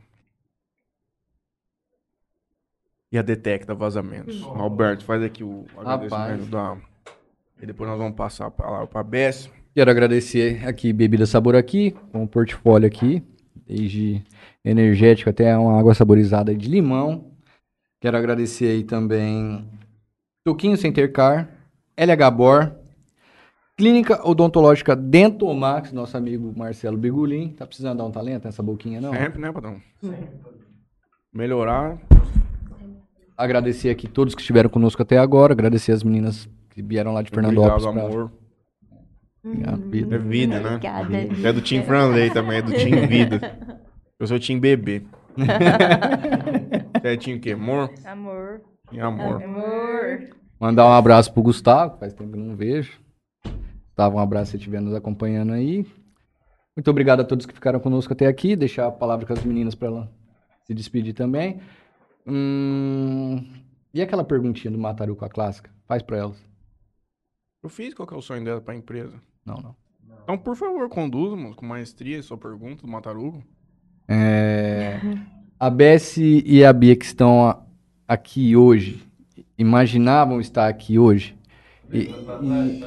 E a Detecta Vazamentos. Alberto, faz aqui o agradecimento da... E depois nós vamos passar a palavra pra Bess.
Quero agradecer aqui Bebida Sabor aqui, com o portfólio aqui, desde energético até uma água saborizada de limão. Quero agradecer aí também Toquinho Center Car, LH Bor, Clínica Odontológica Dentomax, nosso amigo Marcelo Bigulin. Tá precisando dar um talento nessa boquinha, não?
Sempre, né, patrão? Melhorar.
Agradecer aqui todos que estiveram conosco até agora, agradecer as meninas que vieram lá de Fernandópolis.
Obrigado,
pra-
amor.
a vida.
É vida, né?
Obrigada.
É do Team Franley também, é do Team Vida. Eu sou Team Bebê. Você é Team o quê? Amor?
Amor.
E amor.
Amor.
Mandar um abraço pro Gustavo, faz tempo que eu não vejo. Gustavo, um abraço se estiver nos acompanhando aí. Muito obrigado a todos que ficaram conosco até aqui. Deixar a palavra com as meninas para ela se despedir também. Hum, e aquela perguntinha do Mataruco, a clássica? Faz pra elas.
Eu fiz qual que é o sonho dela pra empresa.
Não, não.
Então, por favor, conduza, mano, com maestria sua pergunta do Matarugo.
É, a Bess e a Bia que estão a- aqui hoje, imaginavam estar aqui hoje? E- e-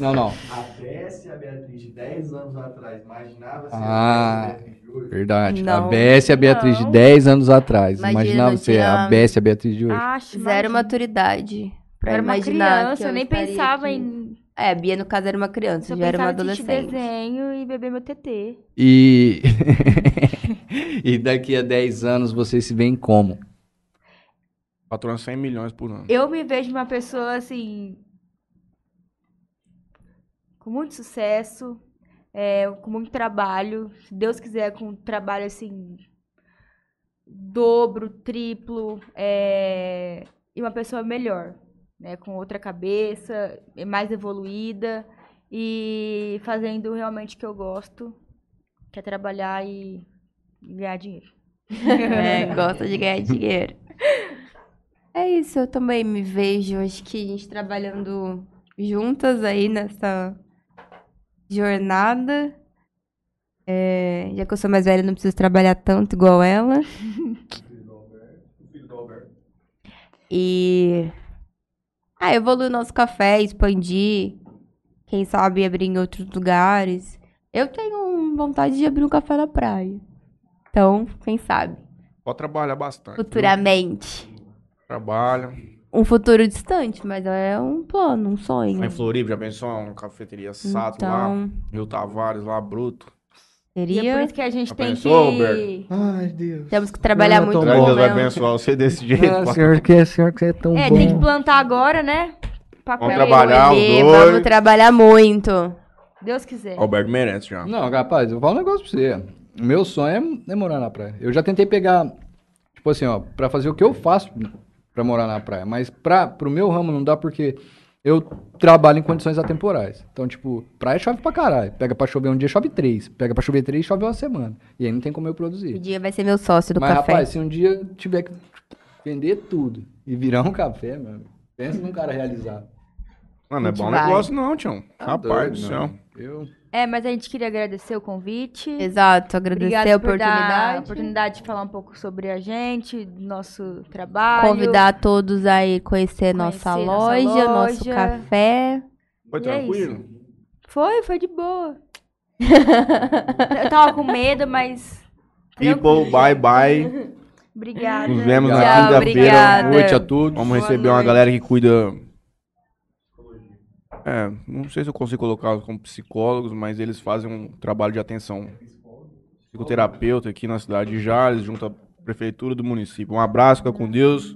Não, não.
A Bess e a Beatriz de 10 anos atrás imaginava ser
Ah.
a Beatriz de hoje?
Verdade. A
Não.
Bess e a Beatriz de
Não.
10 anos atrás.
Imagina,
Imaginava ser a
tinha-
Bess e a Beatriz de hoje.
Acho,
Zero
imagina.
maturidade. Pra
Eu era uma criança,
que
eu nem pensava
aqui.
em.
É, a Bia, no caso, era uma criança,
Só
já era uma adolescente.
desenho e beber meu TT.
E... e daqui a 10 anos vocês se veem como?
Faturando 100 milhões por ano.
Eu me vejo uma pessoa assim. Com muito sucesso, é, com muito trabalho. Se Deus quiser, com um trabalho assim. Dobro, triplo. é, e uma pessoa melhor. Né, com outra cabeça, mais evoluída. E fazendo realmente o que eu gosto. Que é trabalhar e ganhar dinheiro.
É, gosta de ganhar dinheiro. É isso, eu também me vejo, acho que a gente trabalhando juntas aí nessa jornada. É, já que eu sou mais velha, não preciso trabalhar tanto igual ela. E. Ah, evoluir o nosso café, expandir. Quem sabe abrir em outros lugares. Eu tenho vontade de abrir um café na praia. Então, quem sabe?
Pode trabalhar bastante. viu? Trabalha.
Um futuro distante, mas é um plano, um sonho.
Lá em Floripa, já pensou? Uma cafeteria Sato lá.
Então,
Rio Tavares lá, bruto.
E é por
seria.
isso que a gente
Já
tem
pensou,
que.
Ai, Deus.
Temos que trabalhar
Não,
muito
bom,
Deus vai abençoar você desse jeito?
Ah, senhor, que, senhor que é tão
É,
bom.
tem que plantar agora, né? Pra
Vamos trabalhar. os dois.
Vamos trabalhar muito.
Deus quiser.
Alberto merece já.
Não, rapaz, eu vou falar um negócio pra você. O meu sonho é, é morar na praia. Eu já tentei pegar, tipo assim, ó, pra fazer o que eu faço pra morar na praia. Mas pra, pro meu ramo não dá porque eu trabalho em condições atemporais. Então, tipo, praia chove pra caralho. Pega pra chover um dia, chove três. Pega pra chover três, chove uma semana. E aí não tem como eu
O
produzir.
dia vai ser meu sócio do
Mas,
café.
rapaz, se um dia tiver que vender tudo e virar um café, mano, pensa num cara realizado.
Mano, não é bom
vai.
negócio não, Tião.
Tá
Rapaz do céu.
Eu...
É, mas a gente queria agradecer o convite.
Exato, agradecer
Obrigada
a
por dar a
oportunidade.
oportunidade de falar um pouco sobre a gente, do nosso trabalho.
Convidar todos a ir conhecer nossa
Conhecer nossa
loja, nosso
loja.
café.
Foi
E é
tranquilo?
Foi, foi de boa. Eu tava com medo, mas.
People,
tranquilo.
bye bye.
Obrigada.
Nos vemos na quinta-feira.
Boa noite a todos.
Vamos
Boa
receber uma
noite.
galera que cuida. É, não sei se eu consigo colocá-los como psicólogos, mas eles fazem um trabalho de atenção psicoterapeuta aqui na cidade de Jales, junto à prefeitura do município. Um abraço, fica com Deus.